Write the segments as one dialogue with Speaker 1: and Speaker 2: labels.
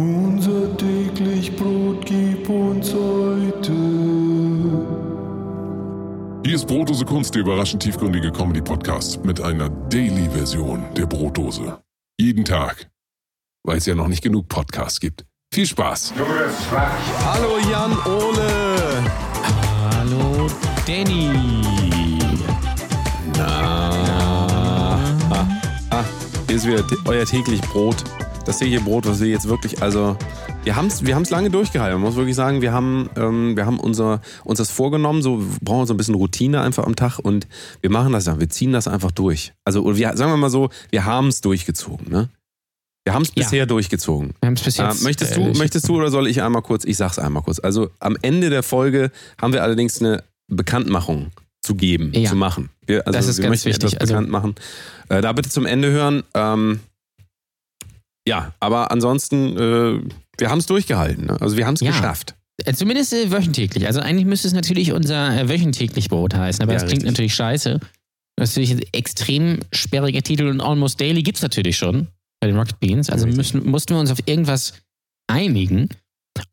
Speaker 1: Unser täglich Brot gib uns heute.
Speaker 2: Hier ist Brotdose Kunst, der überraschend tiefgründige Comedy-Podcast mit einer Daily-Version der Brotdose. Jeden Tag, weil es ja noch nicht genug Podcasts gibt. Viel Spaß!
Speaker 3: Hallo Jan Ole.
Speaker 4: Hallo Danny.
Speaker 3: Na. Ah, ah, hier ist wieder euer täglich Brot. Das tägliche Brot, was wir jetzt wirklich, also wir haben es wir haben's lange durchgehalten. Man muss wirklich sagen, wir haben, ähm, wir haben unser, uns das vorgenommen, so wir brauchen so ein bisschen Routine einfach am Tag und wir machen das dann, wir ziehen das einfach durch. Also wir, sagen wir mal so, wir haben es durchgezogen. Ne? Wir haben es
Speaker 4: Ja.
Speaker 3: bisher durchgezogen.
Speaker 4: Wir haben es
Speaker 3: Äh, möchtest, du, möchtest du oder soll ich einmal kurz? Ich sag's einmal kurz. Also am Ende der Folge haben wir allerdings eine Bekanntmachung zu geben,
Speaker 4: Ja.
Speaker 3: zu machen. Wir, also
Speaker 4: Das ist
Speaker 3: wir
Speaker 4: ganz
Speaker 3: möchten
Speaker 4: wichtig.
Speaker 3: etwas
Speaker 4: Also-
Speaker 3: bekannt machen. Äh, da bitte zum Ende hören. Ähm, ja, aber ansonsten, äh, wir haben es durchgehalten. Ne? Also wir haben es
Speaker 4: Ja.
Speaker 3: geschafft.
Speaker 4: Äh, Zumindest äh, wöchentlich. Also eigentlich müsste es natürlich unser äh, wöchentlich Brot heißen, aber
Speaker 3: Ja,
Speaker 4: das klingt
Speaker 3: richtig.
Speaker 4: natürlich scheiße. Das ist natürlich ein extrem sperriger Titel und Almost Daily gibt es natürlich schon bei den Rocket Beans. Also müssen, mussten wir uns auf irgendwas einigen.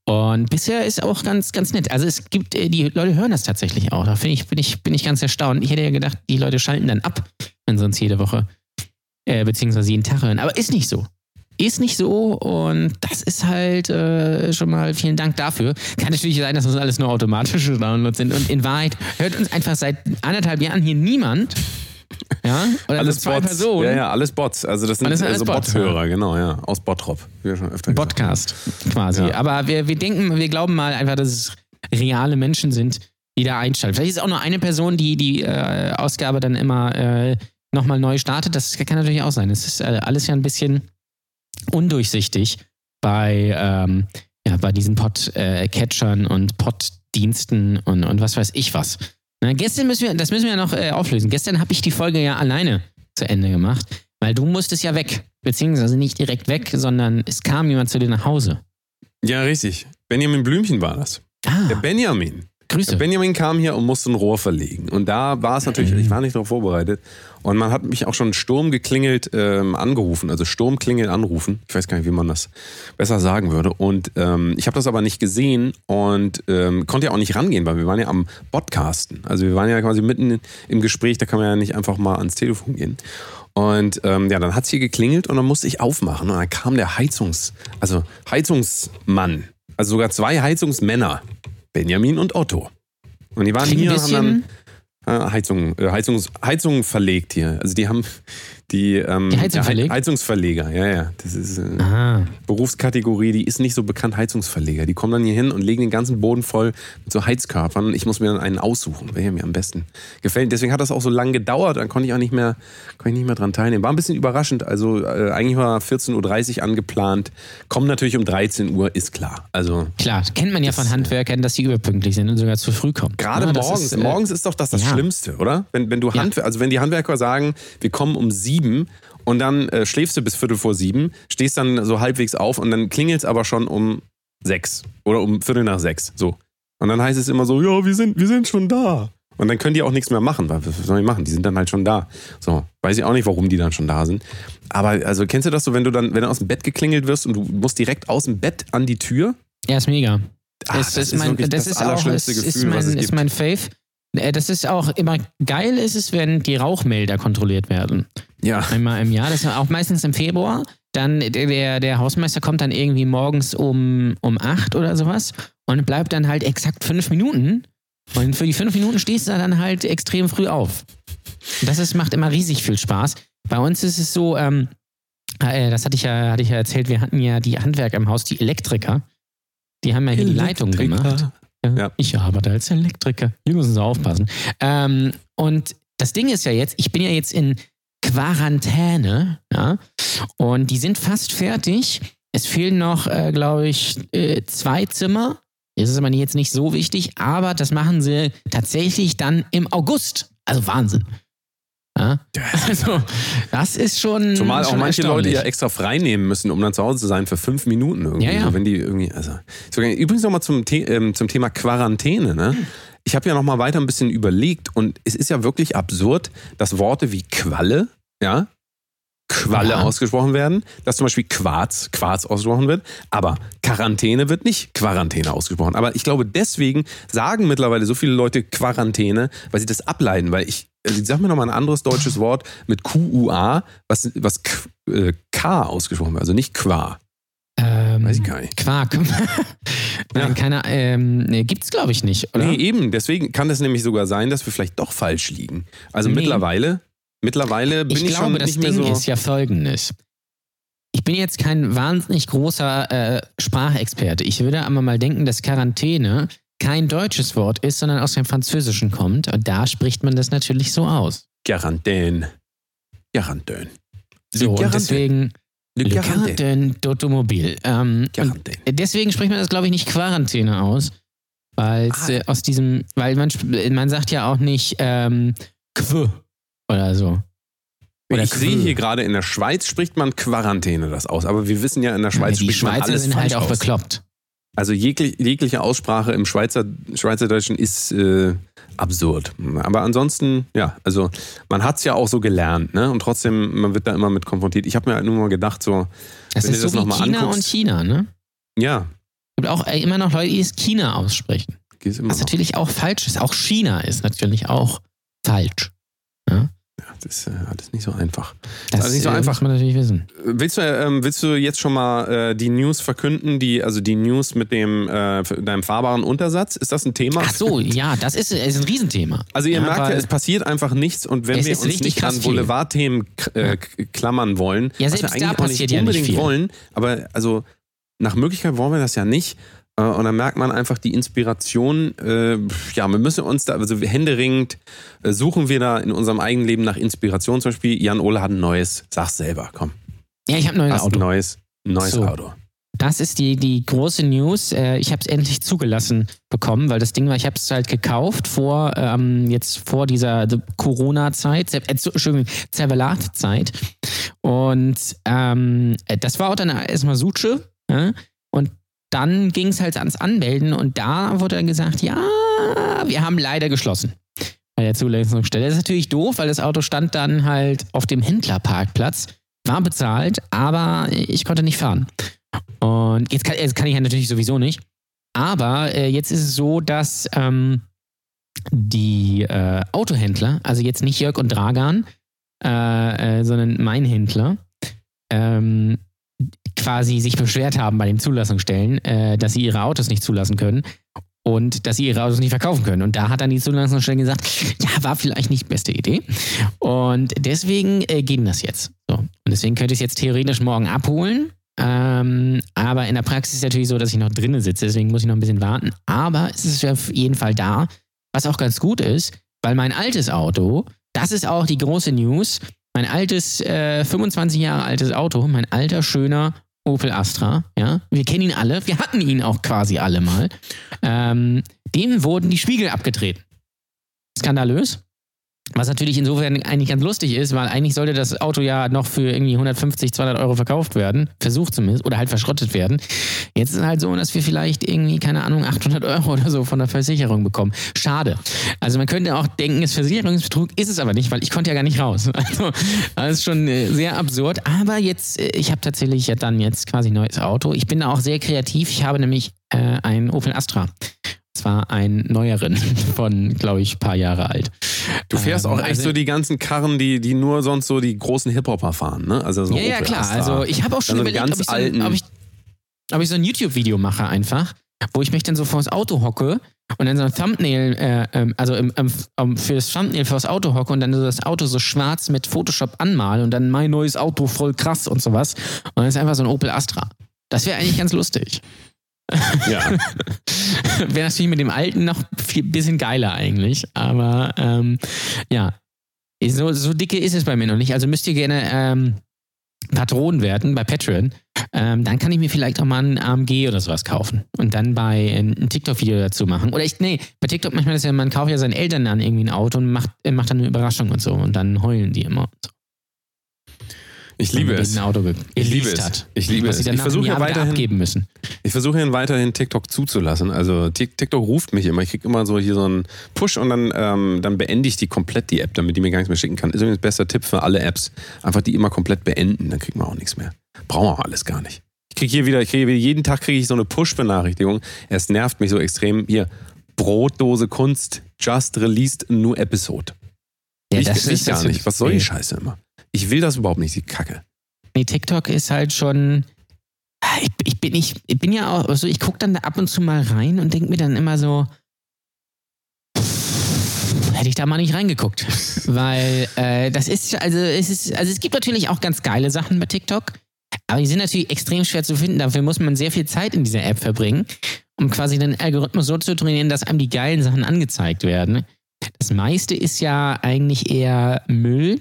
Speaker 4: Und bisher ist auch ganz, ganz nett. Also es gibt, äh, die Leute hören das tatsächlich auch. Da finde ich, bin ich, bin ich ganz erstaunt. Ich hätte ja gedacht, die Leute schalten dann ab, wenn sie uns jede Woche, äh, beziehungsweise jeden Tag hören. Aber ist nicht so. Ist nicht so und das ist halt äh, schon mal vielen Dank dafür. Kann natürlich sein, dass das alles nur automatische Downloads sind und in Wahrheit hört uns einfach seit anderthalb Jahren hier niemand. Ja? Oder
Speaker 3: Alles
Speaker 4: zwei
Speaker 3: Bots.
Speaker 4: Personen.
Speaker 3: Ja, ja, alles Bots. Also das sind
Speaker 4: Alles- alles
Speaker 3: also
Speaker 4: Bots,
Speaker 3: Bot-Hörer, genau, ja. Aus Bottrop. Wie wir schon öfter
Speaker 4: Podcast quasi.
Speaker 3: Ja.
Speaker 4: Aber wir, wir denken, wir glauben mal einfach, dass es reale Menschen sind, die da einschalten. Vielleicht ist es auch nur eine Person, die die äh, Ausgabe dann immer äh, nochmal neu startet. Das kann natürlich auch sein. Es ist äh, alles ja ein bisschen undurchsichtig bei, ähm, ja, bei diesen Pod-Catchern und Pod-Diensten und, und was weiß ich was. Na, gestern müssen wir, das müssen wir ja noch äh, auflösen. Gestern habe ich die Folge ja alleine zu Ende gemacht, weil du musstest ja weg. Beziehungsweise nicht direkt weg, sondern es kam jemand zu dir nach Hause.
Speaker 3: Ja, richtig. Benjamin Blümchen war das.
Speaker 4: Ah,
Speaker 3: Der Benjamin.
Speaker 4: Grüße.
Speaker 3: Der Benjamin kam hier und musste ein Rohr verlegen. Und da war es natürlich, ich war nicht darauf vorbereitet. Und man hat mich auch schon Sturm geklingelt ähm, angerufen, also Sturmklingel anrufen. Ich weiß gar nicht, wie man das besser sagen würde. Und ähm, ich habe das aber nicht gesehen und ähm, konnte ja auch nicht rangehen, weil wir waren ja am Podcasten. Also wir waren ja quasi mitten im Gespräch, da kann man ja nicht einfach mal ans Telefon gehen. Und ähm, ja, dann hat es hier geklingelt und dann musste ich aufmachen. Und dann kam der Heizungs-, also Heizungsmann, also sogar zwei Heizungsmänner, Benjamin und Otto. Und die waren
Speaker 4: Klingt
Speaker 3: hier und haben dann äh, Heizung, äh, Heizung verlegt hier. Also die haben die, ähm,
Speaker 4: Die Heizung
Speaker 3: ja, Hei-
Speaker 4: verlegt?
Speaker 3: Heizungsverleger, ja, ja. Das ist äh,
Speaker 4: ah,
Speaker 3: Berufskategorie, die ist nicht so bekannt, Heizungsverleger. Die kommen dann hier hin und legen den ganzen Boden voll mit so Heizkörpern. Ich muss mir dann einen aussuchen, welcher mir am besten gefällt. Deswegen hat das auch so lange gedauert, dann konnte ich auch nicht mehr, konnte ich nicht mehr dran teilnehmen. War ein bisschen überraschend. Also äh, eigentlich war 14.30 Uhr angeplant. Kommen natürlich um 13 Uhr, ist klar. Also
Speaker 4: klar, kennt man ja von Handwerkern, dass sie überpünktlich sind und sogar zu früh kommen.
Speaker 3: Gerade
Speaker 4: Ja, das
Speaker 3: morgens.
Speaker 4: ist, äh,
Speaker 3: morgens ist doch das das
Speaker 4: ja.
Speaker 3: Schlimmste, oder? Wenn, wenn du
Speaker 4: Ja.
Speaker 3: Handwer also wenn die Handwerker sagen, wir kommen um sieben und dann äh, schläfst du bis Viertel vor sieben, stehst dann so halbwegs auf und dann klingelt es aber schon um sechs oder um Viertel nach sechs. So. Und dann heißt es immer so, ja, wir sind, wir sind schon da. Und dann können die auch nichts mehr machen. Was sollen die machen? Die sind dann halt schon da. So, weiß ich auch nicht, warum die dann schon da sind. Aber also kennst du das so, wenn du dann, wenn du aus dem Bett geklingelt wirst und du musst direkt aus dem Bett an die Tür?
Speaker 4: Ja, ist mega.
Speaker 3: Ah,
Speaker 4: es, ist mein,
Speaker 3: wirklich
Speaker 4: das, ist auch ist, ist
Speaker 3: Gefühl,
Speaker 4: mein, ist
Speaker 3: gibt.
Speaker 4: mein Fave. Äh, Das ist auch immer geil, ist es, wenn die Rauchmelder kontrolliert werden.
Speaker 3: Ja.
Speaker 4: Einmal im Jahr, das ist auch meistens im Februar. Dann der, der, Hausmeister kommt dann irgendwie morgens um, um acht oder sowas und bleibt dann halt exakt fünf Minuten. Und für die fünf Minuten stehst du dann halt extrem früh auf. Das ist, macht immer riesig viel Spaß. Bei uns ist es so, ähm, äh, das hatte ich, ja, hatte ich ja erzählt, wir hatten ja die Handwerker im Haus, die Elektriker. Die haben ja hier die Leitung gemacht.
Speaker 3: Ja.
Speaker 4: Ich arbeite als Elektriker. Hier müssen Sie aufpassen. Ähm, und das Ding ist ja jetzt, ich bin ja jetzt in Quarantäne, ja, und die sind fast fertig. Es fehlen noch, äh, glaube ich, äh, zwei Zimmer. Das ist aber jetzt nicht so wichtig, aber das machen sie tatsächlich dann im August. Also Wahnsinn. Ja? Also, das ist schon.
Speaker 3: Zumal auch
Speaker 4: schon
Speaker 3: manche Leute ja extra frei nehmen müssen, um dann zu Hause zu sein für fünf Minuten irgendwie.
Speaker 4: Ja, ja.
Speaker 3: So, wenn die irgendwie, also. Übrigens nochmal zum, The ähm, zum Thema Quarantäne, ne? Ich habe ja nochmal weiter ein bisschen überlegt und es ist ja wirklich absurd, dass Worte wie Qualle, ja, Qualle
Speaker 4: Ja.
Speaker 3: ausgesprochen werden, dass zum Beispiel Quarz, Quarz ausgesprochen wird, aber Quarantäne wird nicht Quarantäne ausgesprochen. Aber ich glaube, deswegen sagen mittlerweile so viele Leute Quarantäne, weil sie das ableiten, weil ich, also sag mir noch mal ein anderes deutsches Wort mit QUA, was, was K, äh, K ausgesprochen wird, also nicht Qua.
Speaker 4: Ähm,
Speaker 3: Weiß ich gar nicht.
Speaker 4: Quark. Nein,
Speaker 3: Ja.
Speaker 4: keine, ähm, nee, gibt's glaube ich nicht, oder?
Speaker 3: Nee, eben. Deswegen kann es nämlich sogar sein, dass wir vielleicht doch falsch liegen. Also
Speaker 4: Nee.
Speaker 3: mittlerweile, mittlerweile bin
Speaker 4: ich
Speaker 3: ich,
Speaker 4: glaube,
Speaker 3: schon
Speaker 4: das
Speaker 3: nicht mehr
Speaker 4: Ding
Speaker 3: so.
Speaker 4: ist ja folgendes. Ich bin jetzt kein wahnsinnig großer äh, Sprachexperte. Ich würde aber mal denken, dass Quarantäne kein deutsches Wort ist, sondern aus dem Französischen kommt. Und da spricht man das natürlich so aus.
Speaker 3: Quarantäne. Quarantäne.
Speaker 4: So, und deswegen
Speaker 3: Le Quarantäne.
Speaker 4: D'Automobile. Ähm, deswegen spricht man das, glaube ich, nicht Quarantäne aus, weil
Speaker 3: Ah.
Speaker 4: äh, aus diesem, weil man, man sagt ja auch nicht ähm, Quo oder so. Oder
Speaker 3: ich sehe
Speaker 4: Quö.
Speaker 3: hier gerade, in der Schweiz spricht man Quarantäne das aus. Aber wir wissen ja, in der Schweiz
Speaker 4: die
Speaker 3: spricht man
Speaker 4: Schweizer
Speaker 3: alles
Speaker 4: sind halt auch
Speaker 3: aus.
Speaker 4: bekloppt.
Speaker 3: Also jeglich, jegliche Aussprache im Schweizer, Schweizerdeutschen ist äh, absurd. Aber ansonsten, ja, also man hat es ja auch so gelernt, ne? Und trotzdem, man wird da immer mit konfrontiert. Ich habe mir halt nur mal gedacht, so,
Speaker 4: Das
Speaker 3: Wenn
Speaker 4: ist
Speaker 3: du
Speaker 4: so
Speaker 3: das
Speaker 4: wie
Speaker 3: noch mal
Speaker 4: China
Speaker 3: anguckst-
Speaker 4: und China, ne?
Speaker 3: ja,
Speaker 4: Es gibt auch äh, immer noch Leute, die es China aussprechen. Was
Speaker 3: noch.
Speaker 4: natürlich auch falsch ist. Auch China ist natürlich auch falsch.
Speaker 3: Das ist äh, alles nicht so einfach.
Speaker 4: Das
Speaker 3: Also nicht so
Speaker 4: äh,
Speaker 3: einfach.
Speaker 4: muss man natürlich wissen.
Speaker 3: Willst du, ähm, willst du jetzt schon mal äh, die News verkünden, die, also die News mit dem äh, deinem fahrbaren Untersatz? Ist das ein Thema?
Speaker 4: Ach so, ja, das ist, ist ein Riesenthema.
Speaker 3: Also ihr
Speaker 4: ja,
Speaker 3: merkt ja, es passiert einfach nichts und wenn wir
Speaker 4: ist
Speaker 3: uns nicht an. Boulevardthemen äh, klammern wollen,
Speaker 4: Ja,
Speaker 3: was wir eigentlich auch nicht
Speaker 4: ja nicht
Speaker 3: unbedingt wollen, aber also nach Möglichkeit wollen wir das ja nicht. Äh, Und dann merkt man einfach die Inspiration, äh, ja, wir müssen uns da, also händeringend äh, suchen wir da in unserem eigenen Leben nach Inspiration. Zum Beispiel, Jan Ole hat ein neues, sag's selber, komm.
Speaker 4: Ja, ich habe ein neues Auto.
Speaker 3: neues, neues
Speaker 4: So.
Speaker 3: Auto.
Speaker 4: Das ist die, die große News. Ich habe es endlich zugelassen bekommen, weil das Ding war, ich habe es halt gekauft vor ähm, jetzt vor dieser Corona-Zeit, äh, Entschuldigung, Zervelat-Zeit. Und ähm, äh, das war auch dann erstmal Suche. Ja? Dann ging es halt ans Anmelden und da wurde dann gesagt, ja, wir haben leider geschlossen. Bei der Zulassungsstelle. Das ist natürlich doof, weil das Auto stand dann halt auf dem Händlerparkplatz, war bezahlt, aber ich konnte nicht fahren. Und jetzt kann, jetzt kann ich ja natürlich sowieso nicht. Aber äh, jetzt ist es so, dass ähm, die äh, Autohändler, also jetzt nicht Jörg und Dragan, äh, äh, sondern mein Händler, ähm, quasi sich beschwert haben bei den Zulassungsstellen, äh, dass sie ihre Autos nicht zulassen können und dass sie ihre Autos nicht verkaufen können. Und da hat dann die Zulassungsstelle gesagt, ja, war vielleicht nicht die beste Idee. Und deswegen äh, geht das jetzt. So. Und deswegen könnte ich es jetzt theoretisch morgen abholen. Ähm, aber in der Praxis ist es natürlich so, dass ich noch drinnen sitze, deswegen muss ich noch ein bisschen warten. Aber es ist auf jeden Fall da, was auch ganz gut ist, weil mein altes Auto, das ist auch die große News, mein altes, äh, 25 Jahre altes Auto, mein alter, schöner Opel Astra, ja, wir kennen ihn alle, wir hatten ihn auch quasi alle mal, ähm, dem wurden die Spiegel abgetreten. Skandalös. Was natürlich insofern eigentlich ganz lustig ist, weil eigentlich sollte das Auto ja noch für irgendwie 150, 200 Euro verkauft werden, versucht zumindest, oder halt verschrottet werden. Jetzt ist es halt so, dass wir vielleicht irgendwie, keine Ahnung, 800 Euro oder so von der Versicherung bekommen. Schade. Also man könnte auch denken, es ist Versicherungsbetrug, ist es aber nicht, weil ich konnte ja gar nicht raus. Also das ist schon äh, sehr absurd. Aber jetzt, äh, ich habe tatsächlich ja dann jetzt quasi ein neues Auto. Ich bin da auch sehr kreativ. Ich habe nämlich äh, einen Opel Astra. Zwar einen neueren von, glaube ich, paar Jahre alt.
Speaker 3: Du fährst
Speaker 4: Ähm,
Speaker 3: auch echt
Speaker 4: also-
Speaker 3: so die ganzen Karren, die, die nur sonst so die großen Hip-Hopper fahren, ne? Also so
Speaker 4: Ja, ja,
Speaker 3: Opel
Speaker 4: klar.
Speaker 3: Astra.
Speaker 4: Also ich habe auch schon
Speaker 3: Dann so einen
Speaker 4: überlegt, ob ich, so, ob, ich, ob ich so ein YouTube-Video mache einfach, wo ich mich dann so vors Auto hocke und dann so ein Thumbnail, äh, ähm, also im, im, für das Thumbnail vors Auto hocke und dann so das Auto so schwarz mit Photoshop anmale und dann mein neues Auto voll krass und sowas. Und dann ist einfach so ein Opel Astra. Das wäre eigentlich ganz lustig.
Speaker 3: Ja.
Speaker 4: wäre natürlich mit dem alten noch ein bisschen geiler eigentlich. Aber ähm, ja, so, so dicke ist es bei mir noch nicht. Also müsst ihr gerne ähm, Patronen werden bei Patreon. Ähm, dann kann ich mir vielleicht auch mal ein AMG oder sowas kaufen und dann bei äh, ein TikTok-Video dazu machen. Oder ich, nee, bei TikTok manchmal ist ja, man kauft ja seinen Eltern dann irgendwie ein Auto und macht, äh, macht dann eine Überraschung und so und dann heulen die immer. und So.
Speaker 3: Ich liebe es.
Speaker 4: Auto
Speaker 3: Ich liebe es.
Speaker 4: Hat.
Speaker 3: Ich liebe es.
Speaker 4: sie
Speaker 3: Ich versuche ja weiterhin-
Speaker 4: abgeben müssen.
Speaker 3: Ich versuche weiterhin TikTok zuzulassen. Also Tik- TikTok ruft mich immer. Ich kriege immer so hier so einen Push und dann, ähm, dann beende ich die komplett die App, damit die mir gar nichts mehr schicken kann. Ist übrigens bester Tipp für alle Apps. Einfach die immer komplett beenden, dann kriegen wir auch nichts mehr. Brauchen wir auch alles gar nicht. Ich kriege hier wieder, ich kriege jeden Tag kriege ich so eine Push-Benachrichtigung. Es nervt mich so extrem. Hier, Brotdose Kunst, just released new episode.
Speaker 4: Ja,
Speaker 3: ich
Speaker 4: das
Speaker 3: ich
Speaker 4: ist
Speaker 3: gar nicht. Was soll die. Scheiße immer? Ich will das überhaupt nicht, die Kacke.
Speaker 4: Nee, TikTok ist halt schon. Ah, Ich, ich, bin, ich, ich bin ja auch, also ich gucke dann da ab und zu mal rein und denke mir dann immer so, hätte ich da mal nicht reingeguckt. Weil äh, das ist, also es ist, also es gibt natürlich auch ganz geile Sachen bei TikTok, aber die sind natürlich extrem schwer zu finden. Dafür muss man sehr viel Zeit in dieser App verbringen, um quasi den Algorithmus so zu trainieren, dass einem die geilen Sachen angezeigt werden. Das meiste ist ja eigentlich eher Müll.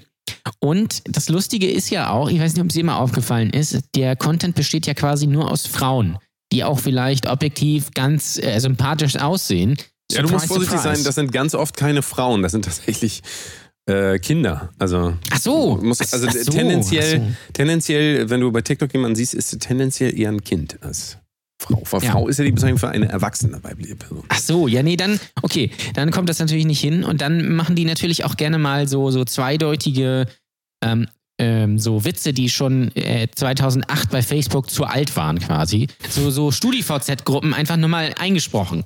Speaker 4: Und das Lustige ist ja auch, ich weiß nicht, ob es dir mal aufgefallen ist, der Content besteht ja quasi nur aus Frauen, die auch vielleicht objektiv ganz äh, sympathisch aussehen.
Speaker 3: Ja, du musst
Speaker 4: Surprise,
Speaker 3: vorsichtig
Speaker 4: surprise.
Speaker 3: sein, das sind ganz oft keine Frauen, das sind tatsächlich äh, Kinder. Also,
Speaker 4: Ach so. Ach-
Speaker 3: also
Speaker 4: ach so,
Speaker 3: tendenziell,
Speaker 4: ach so. tendenziell,
Speaker 3: wenn du bei TikTok jemanden siehst, ist es tendenziell eher ein Kind als Frau. Weil
Speaker 4: Ja.
Speaker 3: Frau ist ja die Bezeichnung für eine erwachsene weibliche Person.
Speaker 4: Ach so, ja, nee, dann, okay, dann kommt das natürlich nicht hin. Und dann machen die natürlich auch gerne mal so, so zweideutige ähm, ähm, so Witze, die schon äh, 2008 bei Facebook zu alt waren quasi. So, so StudiVZ-Gruppen einfach nur mal eingesprochen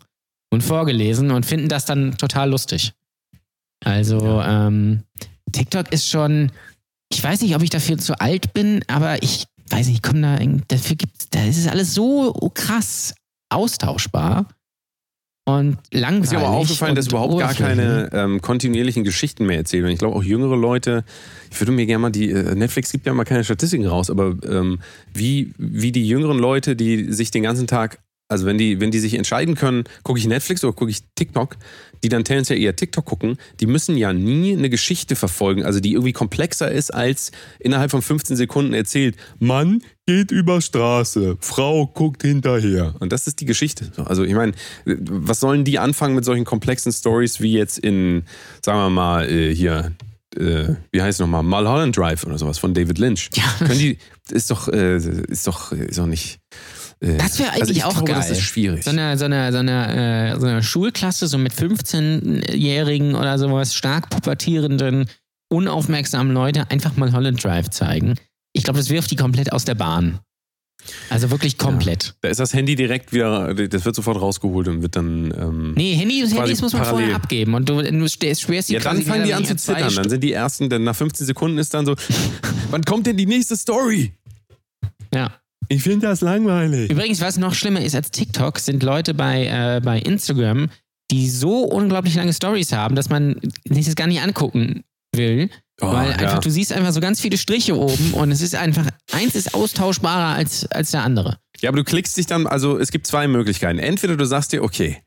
Speaker 4: und vorgelesen und finden das dann total lustig. Also, ähm, TikTok ist schon, ich weiß nicht, ob ich dafür zu alt bin, aber ich weiß nicht, ich komme da, irgendwie- dafür gibt's, da ist es alles so krass austauschbar und langweilig.
Speaker 3: Ist dir aber aufgefallen, dass überhaupt gar keine ähm, kontinuierlichen Geschichten mehr erzählen. Und ich glaube auch jüngere Leute, ich würde mir gerne mal die, äh, Netflix gibt ja mal keine Statistiken raus, aber ähm, wie, wie die jüngeren Leute, die sich den ganzen Tag, also wenn die, wenn die sich entscheiden können, gucke ich Netflix oder gucke ich TikTok, die dann tendenziell eher TikTok gucken, die müssen ja nie eine Geschichte verfolgen, also die irgendwie komplexer ist als innerhalb von 15 Sekunden erzählt, Mann geht über Straße, Frau guckt hinterher. Und das ist die Geschichte. So, Also ich meine, was sollen die anfangen mit solchen komplexen Stories wie jetzt in, sagen wir mal, äh, hier, äh, wie heißt es nochmal, Mulholland Drive oder sowas von David Lynch.
Speaker 4: Ja.
Speaker 3: Können die, ist doch, äh, ist doch, ist doch nicht. Äh,
Speaker 4: Das wäre eigentlich
Speaker 3: also ich
Speaker 4: auch
Speaker 3: glaube,
Speaker 4: geil.
Speaker 3: Das ist schwierig.
Speaker 4: So eine, so eine, so eine, äh, so eine Schulklasse, so mit 15-Jährigen oder sowas, stark pubertierenden, unaufmerksamen Leute einfach mal Holland Drive zeigen. Ich glaube, das wirft die komplett aus der Bahn. Also wirklich komplett.
Speaker 3: Da ist das Handy direkt wieder, das wird sofort rausgeholt und wird dann. Ähm,
Speaker 4: Nee, Handy, Handys muss man
Speaker 3: parallel.
Speaker 4: vorher abgeben und du, du schwerst die
Speaker 3: ja, dann fangen die an zu zittern. Dann sind die ersten, dann nach 15 Sekunden ist dann so, wann kommt denn die nächste Story?
Speaker 4: Ja.
Speaker 3: Ich finde das langweilig.
Speaker 4: Übrigens, was noch schlimmer ist als TikTok, sind Leute bei, äh, bei Instagram, die so unglaublich lange Stories haben, dass man sich das gar nicht angucken will.
Speaker 3: Oh,
Speaker 4: weil
Speaker 3: ja.
Speaker 4: einfach, du siehst einfach so ganz viele Striche oben und es ist einfach, eins ist austauschbarer als, als der andere.
Speaker 3: Ja, aber du klickst dich dann, also es gibt zwei Möglichkeiten. Entweder du sagst dir, okay,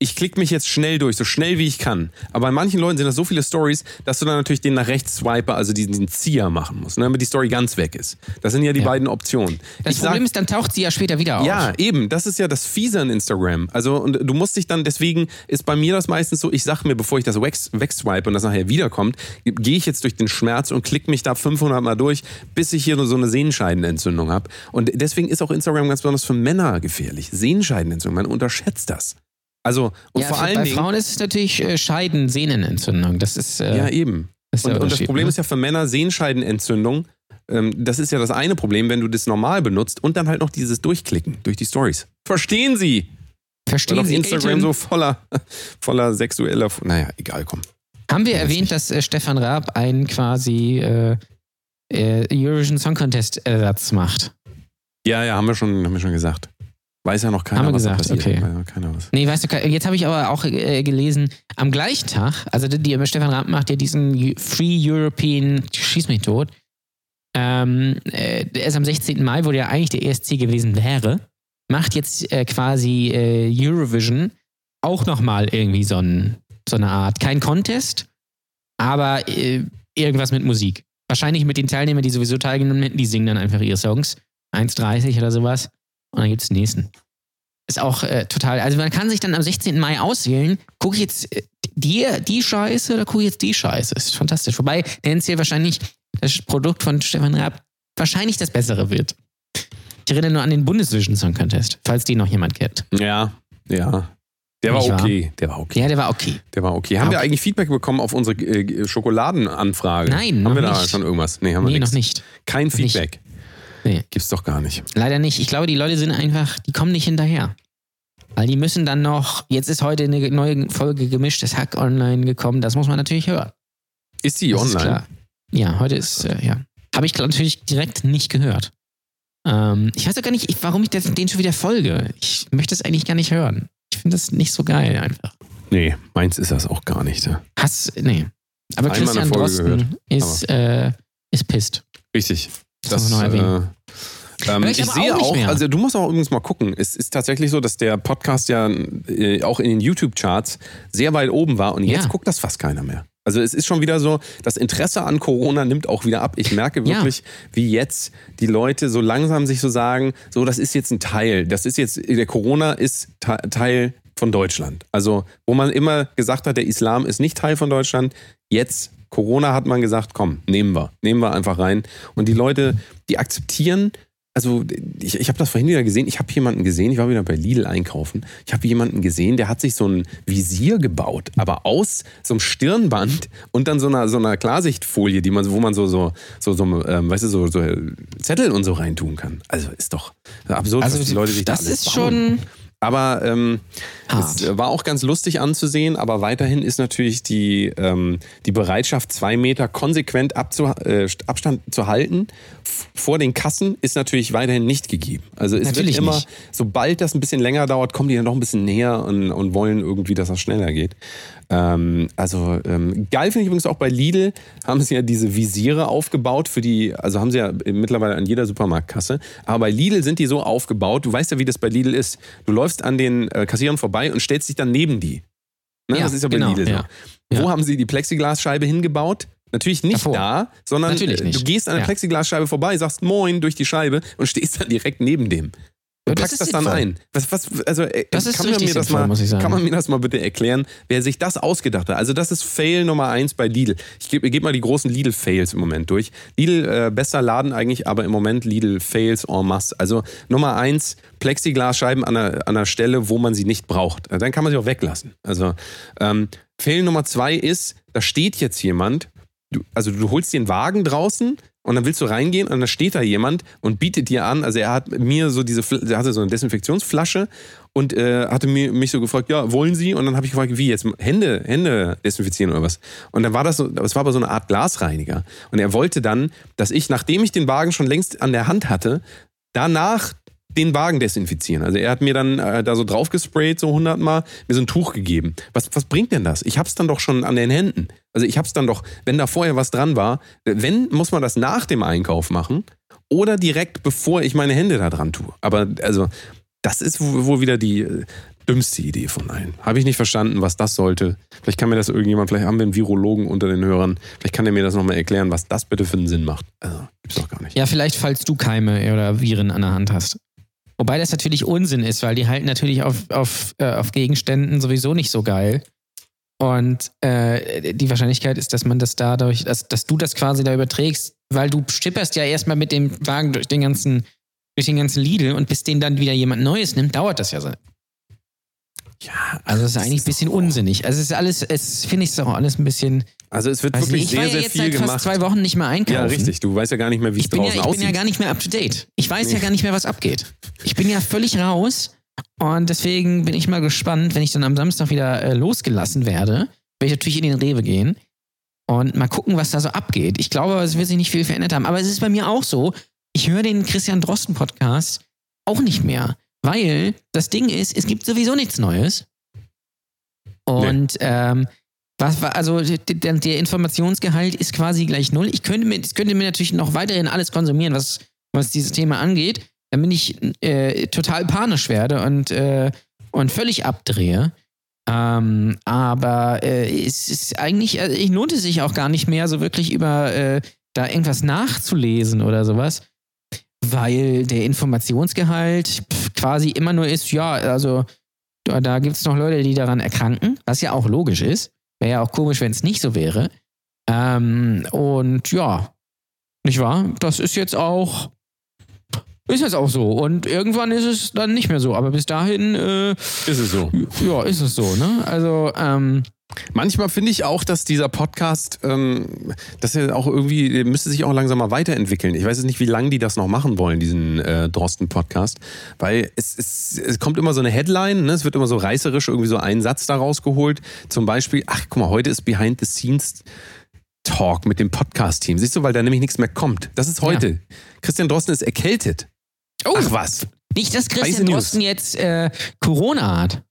Speaker 3: ich klicke mich jetzt schnell durch, so schnell wie ich kann. Aber bei manchen Leuten sind das so viele Stories, dass du dann natürlich den nach rechts swipe, also diesen, diesen Zieher machen musst, ne, damit die Story ganz weg ist. Das sind ja die
Speaker 4: Ja.
Speaker 3: beiden Optionen.
Speaker 4: Das
Speaker 3: ich
Speaker 4: Problem
Speaker 3: sag,
Speaker 4: ist, dann taucht sie ja später wieder auf.
Speaker 3: ja, eben, das ist ja das Fiese an Instagram. Also, und du musst dich dann, deswegen ist bei mir das meistens so, ich sag mir, bevor ich das weg, wegswipe und das nachher wiederkommt, gehe ich jetzt durch den Schmerz und klick mich da 500 Mal durch, bis ich hier nur so eine Sehenscheidenentzündung habe. Und deswegen ist auch Instagram ganz besonders für Männer gefährlich. Sehenscheidenentzündung, man unterschätzt das. Also, und
Speaker 4: ja,
Speaker 3: vor
Speaker 4: für-
Speaker 3: allen
Speaker 4: bei
Speaker 3: Dingen.
Speaker 4: Frauen ist es natürlich äh, Scheiden-Sehnenentzündung. Das ist, äh,
Speaker 3: ja, eben.
Speaker 4: das
Speaker 3: Und, und das Problem
Speaker 4: ne?
Speaker 3: ist ja für Männer Sehenscheidenentzündung. Ähm, das ist ja das eine Problem, wenn du das normal benutzt und dann halt noch dieses Durchklicken durch die Stories. Verstehen Sie? Weil
Speaker 4: Verstehen
Speaker 3: auf
Speaker 4: Sie,
Speaker 3: Instagram
Speaker 4: Eltern?
Speaker 3: so voller, voller sexueller. Naja, egal, komm.
Speaker 4: Haben wir
Speaker 3: Weiß
Speaker 4: erwähnt,
Speaker 3: nicht.
Speaker 4: dass äh, Stefan Raab einen quasi äh, äh, Eurovision Song Contest Ersatz macht?
Speaker 3: Ja, ja, haben wir schon, haben wir schon gesagt. Weiß ja noch keiner,
Speaker 4: Haben wir
Speaker 3: was
Speaker 4: gesagt, okay.
Speaker 3: Weiß ja keiner was.
Speaker 4: Nee, weißt du, jetzt habe ich aber auch äh, gelesen, am gleichen Tag, also die, die Stefan Raab macht ja diesen Free European Schieß mich tot. Ähm, äh, erst am 16. Mai, wo der eigentlich der ESC gewesen wäre, macht jetzt äh, quasi äh, Eurovision auch nochmal irgendwie so, ein, so eine Art, kein Contest, aber äh, irgendwas mit Musik. Wahrscheinlich mit den Teilnehmern, die sowieso teilgenommen hätten, die singen dann einfach ihre Songs. 1,30 oder sowas. Und dann gibt es den nächsten. Ist auch äh, total. Also man kann sich dann am 16. Mai auswählen, gucke ich jetzt äh, die, die Scheiße oder gucke ich jetzt die Scheiße. Ist fantastisch. Wobei tendenziell wahrscheinlich das Produkt von Stefan Raab wahrscheinlich das Bessere wird. Ich erinnere nur an den Bundesvision Song Contest, falls die noch jemand kennt.
Speaker 3: Ja, ja. Der war okay. Der war okay.
Speaker 4: Ja, der war okay.
Speaker 3: Der war okay. Haben wir
Speaker 4: Okay.
Speaker 3: eigentlich Feedback bekommen auf unsere äh, Schokoladenanfrage?
Speaker 4: Nein,
Speaker 3: Haben wir da
Speaker 4: nicht.
Speaker 3: schon irgendwas? Nee, haben wir
Speaker 4: Nee, noch nicht.
Speaker 3: Kein
Speaker 4: Noch nicht. Nee.
Speaker 3: Gibt's doch gar nicht.
Speaker 4: Leider nicht. Ich glaube, die Leute sind einfach, die kommen nicht hinterher. Weil die müssen dann noch, jetzt ist heute eine neue Folge gemischtes Hack online gekommen, das muss man natürlich hören.
Speaker 3: Ist die
Speaker 4: Das ist
Speaker 3: online?
Speaker 4: klar. Ja, heute ist, äh, ja. Habe ich natürlich direkt nicht gehört. Ähm, ich weiß auch gar nicht, ich, warum ich das, den schon wieder folge. Ich möchte es eigentlich gar nicht hören. Ich finde das nicht so geil einfach.
Speaker 3: Nee, meins ist das auch gar nicht. ja.
Speaker 4: Hass, nee. Aber
Speaker 3: Einmal
Speaker 4: Christian Drosten ist, äh, ist pisst.
Speaker 3: Richtig.
Speaker 4: Das erwähnen.
Speaker 3: äh, ähm, ich
Speaker 4: ich
Speaker 3: sehe
Speaker 4: auch
Speaker 3: auch, also du musst auch übrigens mal gucken. Es ist tatsächlich so, dass der Podcast ja äh, auch in den YouTube-Charts sehr weit oben war und jetzt
Speaker 4: Ja.
Speaker 3: guckt das fast keiner mehr. Also es ist schon wieder so, das Interesse an Corona nimmt auch wieder ab. Ich merke
Speaker 4: Ja.
Speaker 3: wirklich, wie jetzt die Leute so langsam sich so sagen, so das ist jetzt ein Teil, das ist jetzt, der Corona ist Te- Teil von Deutschland. Also wo man immer gesagt hat, der Islam ist nicht Teil von Deutschland, jetzt Corona hat man gesagt, komm, nehmen wir, nehmen wir einfach rein. Und die Leute, die akzeptieren, also ich, ich habe das vorhin wieder gesehen, ich habe jemanden gesehen, ich war wieder bei Lidl einkaufen, ich habe jemanden gesehen, der hat sich so ein Visier gebaut, aber aus so einem Stirnband und dann so einer, so einer Klarsichtfolie, die man, wo man so, so, so, so ähm, weißt du, so, so Zettel und so reintun kann. Also ist doch absurd, was die Leute sich da
Speaker 4: Also, das
Speaker 3: alles
Speaker 4: ist
Speaker 3: bauen.
Speaker 4: schon
Speaker 3: Aber ähm, es war auch ganz lustig anzusehen, aber weiterhin ist natürlich die, ähm, die Bereitschaft, zwei Meter konsequent abzu, äh, Abstand zu halten vor den Kassen ist natürlich weiterhin nicht gegeben. Also es
Speaker 4: Natürlich
Speaker 3: wird immer,
Speaker 4: nicht.
Speaker 3: sobald das ein bisschen länger dauert, kommen die dann doch ein bisschen näher und, und wollen irgendwie, dass das schneller geht. Ähm, also ähm, geil finde ich übrigens auch bei Lidl, haben sie ja diese Visiere aufgebaut für die, also haben sie ja mittlerweile an jeder Supermarktkasse, aber bei Lidl sind die so aufgebaut, du weißt ja, wie das bei Lidl ist. Du läufst an den äh, Kassierern vorbei und stellst dich dann neben die. Ne?
Speaker 4: Ja,
Speaker 3: das ist ja bei
Speaker 4: genau,
Speaker 3: Lidl so.
Speaker 4: ja.
Speaker 3: Wo
Speaker 4: Ja.
Speaker 3: haben sie die Plexiglasscheibe hingebaut? Natürlich nicht
Speaker 4: Davor.
Speaker 3: da, sondern äh,
Speaker 4: nicht.
Speaker 3: du gehst an der. Plexiglasscheibe vorbei, sagst Moin durch die Scheibe und stehst dann direkt neben dem. Und
Speaker 4: das
Speaker 3: das dann ein. Was, was, also, äh,
Speaker 4: Das
Speaker 3: kann, man mir das mal, kann man mir das mal bitte erklären, wer sich das ausgedacht hat? Also, das ist Fail Nummer eins bei Lidl. Ich gebe geb mal die großen Lidl-Fails im Moment durch. Lidl, äh, besser Laden eigentlich, aber im Moment Lidl-Fails en masse. Also, Nummer eins, Plexiglasscheiben an einer, an einer Stelle, wo man sie nicht braucht. Dann kann man sie auch weglassen. Also, ähm, Fail Nummer zwei ist, da steht jetzt jemand, du, also du holst einen Wagen draußen und dann willst du reingehen und dann steht da jemand und bietet dir an, also er hat mir so diese, er hatte so eine Desinfektionsflasche und äh, hatte mir, mich so gefragt, ja, wollen Sie? Und dann habe ich gefragt, wie jetzt Hände, Hände desinfizieren oder was? Und dann war das so, das war aber so eine Art Glasreiniger. Und er wollte dann, dass ich, nachdem ich den Wagen schon längst an der Hand hatte, danach den Wagen desinfizieren. Also er hat mir dann äh, da so drauf gesprayt, so hundertmal, mir so ein Tuch gegeben. Was, was bringt denn das? Ich hab's dann doch schon an den Händen. Also ich hab's dann doch, wenn da vorher was dran war, wenn, muss man das nach dem Einkauf machen oder direkt bevor ich meine Hände da dran tue. Aber also, das ist wohl wieder die äh, dümmste Idee von allen. Habe ich nicht verstanden, was das sollte. Vielleicht kann mir das irgendjemand, vielleicht haben wir einen Virologen unter den Hörern, vielleicht kann er mir das nochmal erklären, was das bitte für einen Sinn macht. Also, gibt's doch gar nicht.
Speaker 4: Ja, vielleicht, falls du Keime oder Viren an der Hand hast. Wobei das natürlich Unsinn ist, weil die halten natürlich auf, auf, äh, auf Gegenständen sowieso nicht so geil. Und äh, die Wahrscheinlichkeit ist, dass man das dadurch, dass, dass du das quasi da überträgst, weil du stipperst ja erstmal mit dem Wagen durch den ganzen, durch den ganzen Lidl und bis den dann wieder jemand Neues nimmt, dauert das ja so.
Speaker 3: Ja,
Speaker 4: Also das ist eigentlich ein bisschen unsinnig. Also es ist alles, es finde ich es auch alles ein bisschen.
Speaker 3: Also es wird
Speaker 4: Weiß
Speaker 3: wirklich
Speaker 4: ich
Speaker 3: sehr,
Speaker 4: ja
Speaker 3: sehr
Speaker 4: jetzt
Speaker 3: viel
Speaker 4: seit
Speaker 3: gemacht.
Speaker 4: fast zwei Wochen nicht mehr einkaufen.
Speaker 3: ja, richtig. Du weißt ja gar nicht mehr, wie es
Speaker 4: Ich bin, ja,
Speaker 3: draußen
Speaker 4: ich bin
Speaker 3: aussieht.
Speaker 4: ja gar nicht mehr up to date. Ich weiß ja
Speaker 3: Nee.
Speaker 4: gar nicht mehr, was abgeht. Ich bin ja völlig raus und deswegen bin ich mal gespannt, wenn ich dann am Samstag wieder äh, losgelassen werde, werde ich natürlich in den Rewe gehen und mal gucken, was da so abgeht. Ich glaube, es wird sich nicht viel verändert haben. Aber es ist bei mir auch so, ich höre den Christian Drosten Podcast auch nicht mehr, weil das Ding ist, es gibt sowieso nichts Neues. Und ähm, was war, also der, der Informationsgehalt ist quasi gleich null. Ich könnte mir, ich könnte mir natürlich noch weiterhin alles konsumieren, was, was dieses Thema angeht, damit ich äh, total panisch werde und, äh, und völlig abdrehe. Ähm, aber äh, es ist eigentlich, also ich lohnt es sich auch gar nicht mehr, so wirklich über äh, da irgendwas nachzulesen oder sowas, weil der Informationsgehalt pf, quasi immer nur ist, ja, also da, gibt es noch Leute, die daran erkranken, was ja auch logisch ist. Wäre ja auch komisch, wenn es nicht so wäre. Ähm, und ja, Nicht wahr? Das ist jetzt auch. Ist jetzt auch so. Und irgendwann ist es dann nicht mehr so. Aber bis dahin, äh,
Speaker 3: Ist es so.
Speaker 4: ja, ist es so, ne? Also, ähm,
Speaker 3: Manchmal finde ich auch, dass dieser Podcast, ähm, dass er auch irgendwie, der müsste sich auch langsam mal weiterentwickeln. Ich weiß jetzt nicht, wie lange die das noch machen wollen, diesen äh, Drosten-Podcast. Weil es, es, es kommt immer so eine Headline, ne? es wird immer so reißerisch irgendwie so ein Satz da rausgeholt. Zum Beispiel, ach guck mal, heute ist Behind the Scenes Talk mit dem Podcast-Team. Siehst du, weil da nämlich nichts mehr kommt. Das ist heute. Christian Drosten ist erkältet.
Speaker 4: oh,
Speaker 3: Ach was.
Speaker 4: nicht, dass Christian. Drosten jetzt äh, Corona hat.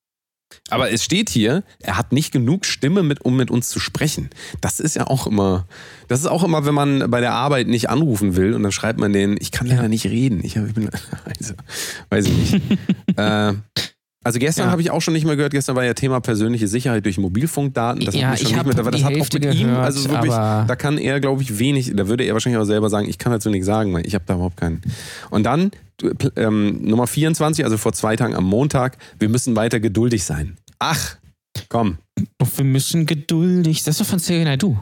Speaker 3: Aber es steht hier, er hat nicht genug Stimme, mit, um mit uns zu sprechen. Das ist ja auch immer, das ist auch immer, wenn man bei der Arbeit nicht anrufen will und dann schreibt man denen, ich kann leider nicht reden. Ich, hab- ich bin, also, weiß ich nicht. äh, also gestern
Speaker 4: Ja.
Speaker 3: habe ich auch schon nicht mehr gehört. Gestern war ja Thema persönliche Sicherheit durch Mobilfunkdaten. Das
Speaker 4: Ja,
Speaker 3: hat mich schon
Speaker 4: ich
Speaker 3: nicht mehr, aber das hat auch mit ihm,
Speaker 4: gehört,
Speaker 3: also wirklich, da kann er, glaube ich, wenig, da würde er wahrscheinlich auch selber sagen, ich kann dazu nichts sagen, weil ich habe da überhaupt keinen. Und dann ähm, Nummer 24, also vor zwei Tagen am Montag, wir müssen weiter geduldig sein. Ach, komm.
Speaker 4: Wir müssen geduldig. Das ist doch von Serena du.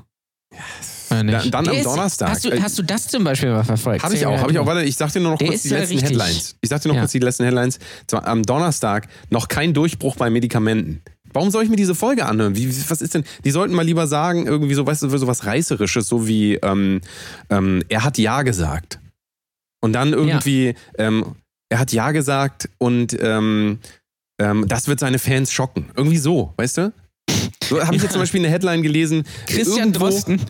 Speaker 4: Oder nicht?
Speaker 3: Da- dann
Speaker 4: Der
Speaker 3: am
Speaker 4: ist-
Speaker 3: Donnerstag.
Speaker 4: Hast du, hast du das zum Beispiel mal verfolgt?
Speaker 3: Habe ich auch, habe ich auch. Warte, ich sag dir nur noch
Speaker 4: Der
Speaker 3: kurz die
Speaker 4: ja
Speaker 3: letzten
Speaker 4: richtig-
Speaker 3: Headlines. Ich sag dir noch
Speaker 4: Ja.
Speaker 3: kurz die letzten Headlines. Zwar am Donnerstag noch kein Durchbruch bei Medikamenten. Warum soll ich mir diese Folge anhören? Wie, was ist denn? Die sollten mal lieber sagen, irgendwie so, weißt du, so was Reißerisches, so wie ähm, ähm, er hat Ja gesagt. Und dann irgendwie, ähm, er hat Ja gesagt und ähm, ähm, das wird seine Fans schocken. Irgendwie so, weißt du? So habe ich jetzt zum Beispiel eine Headline gelesen.
Speaker 4: Christian
Speaker 3: irgendwo-
Speaker 4: Drosten.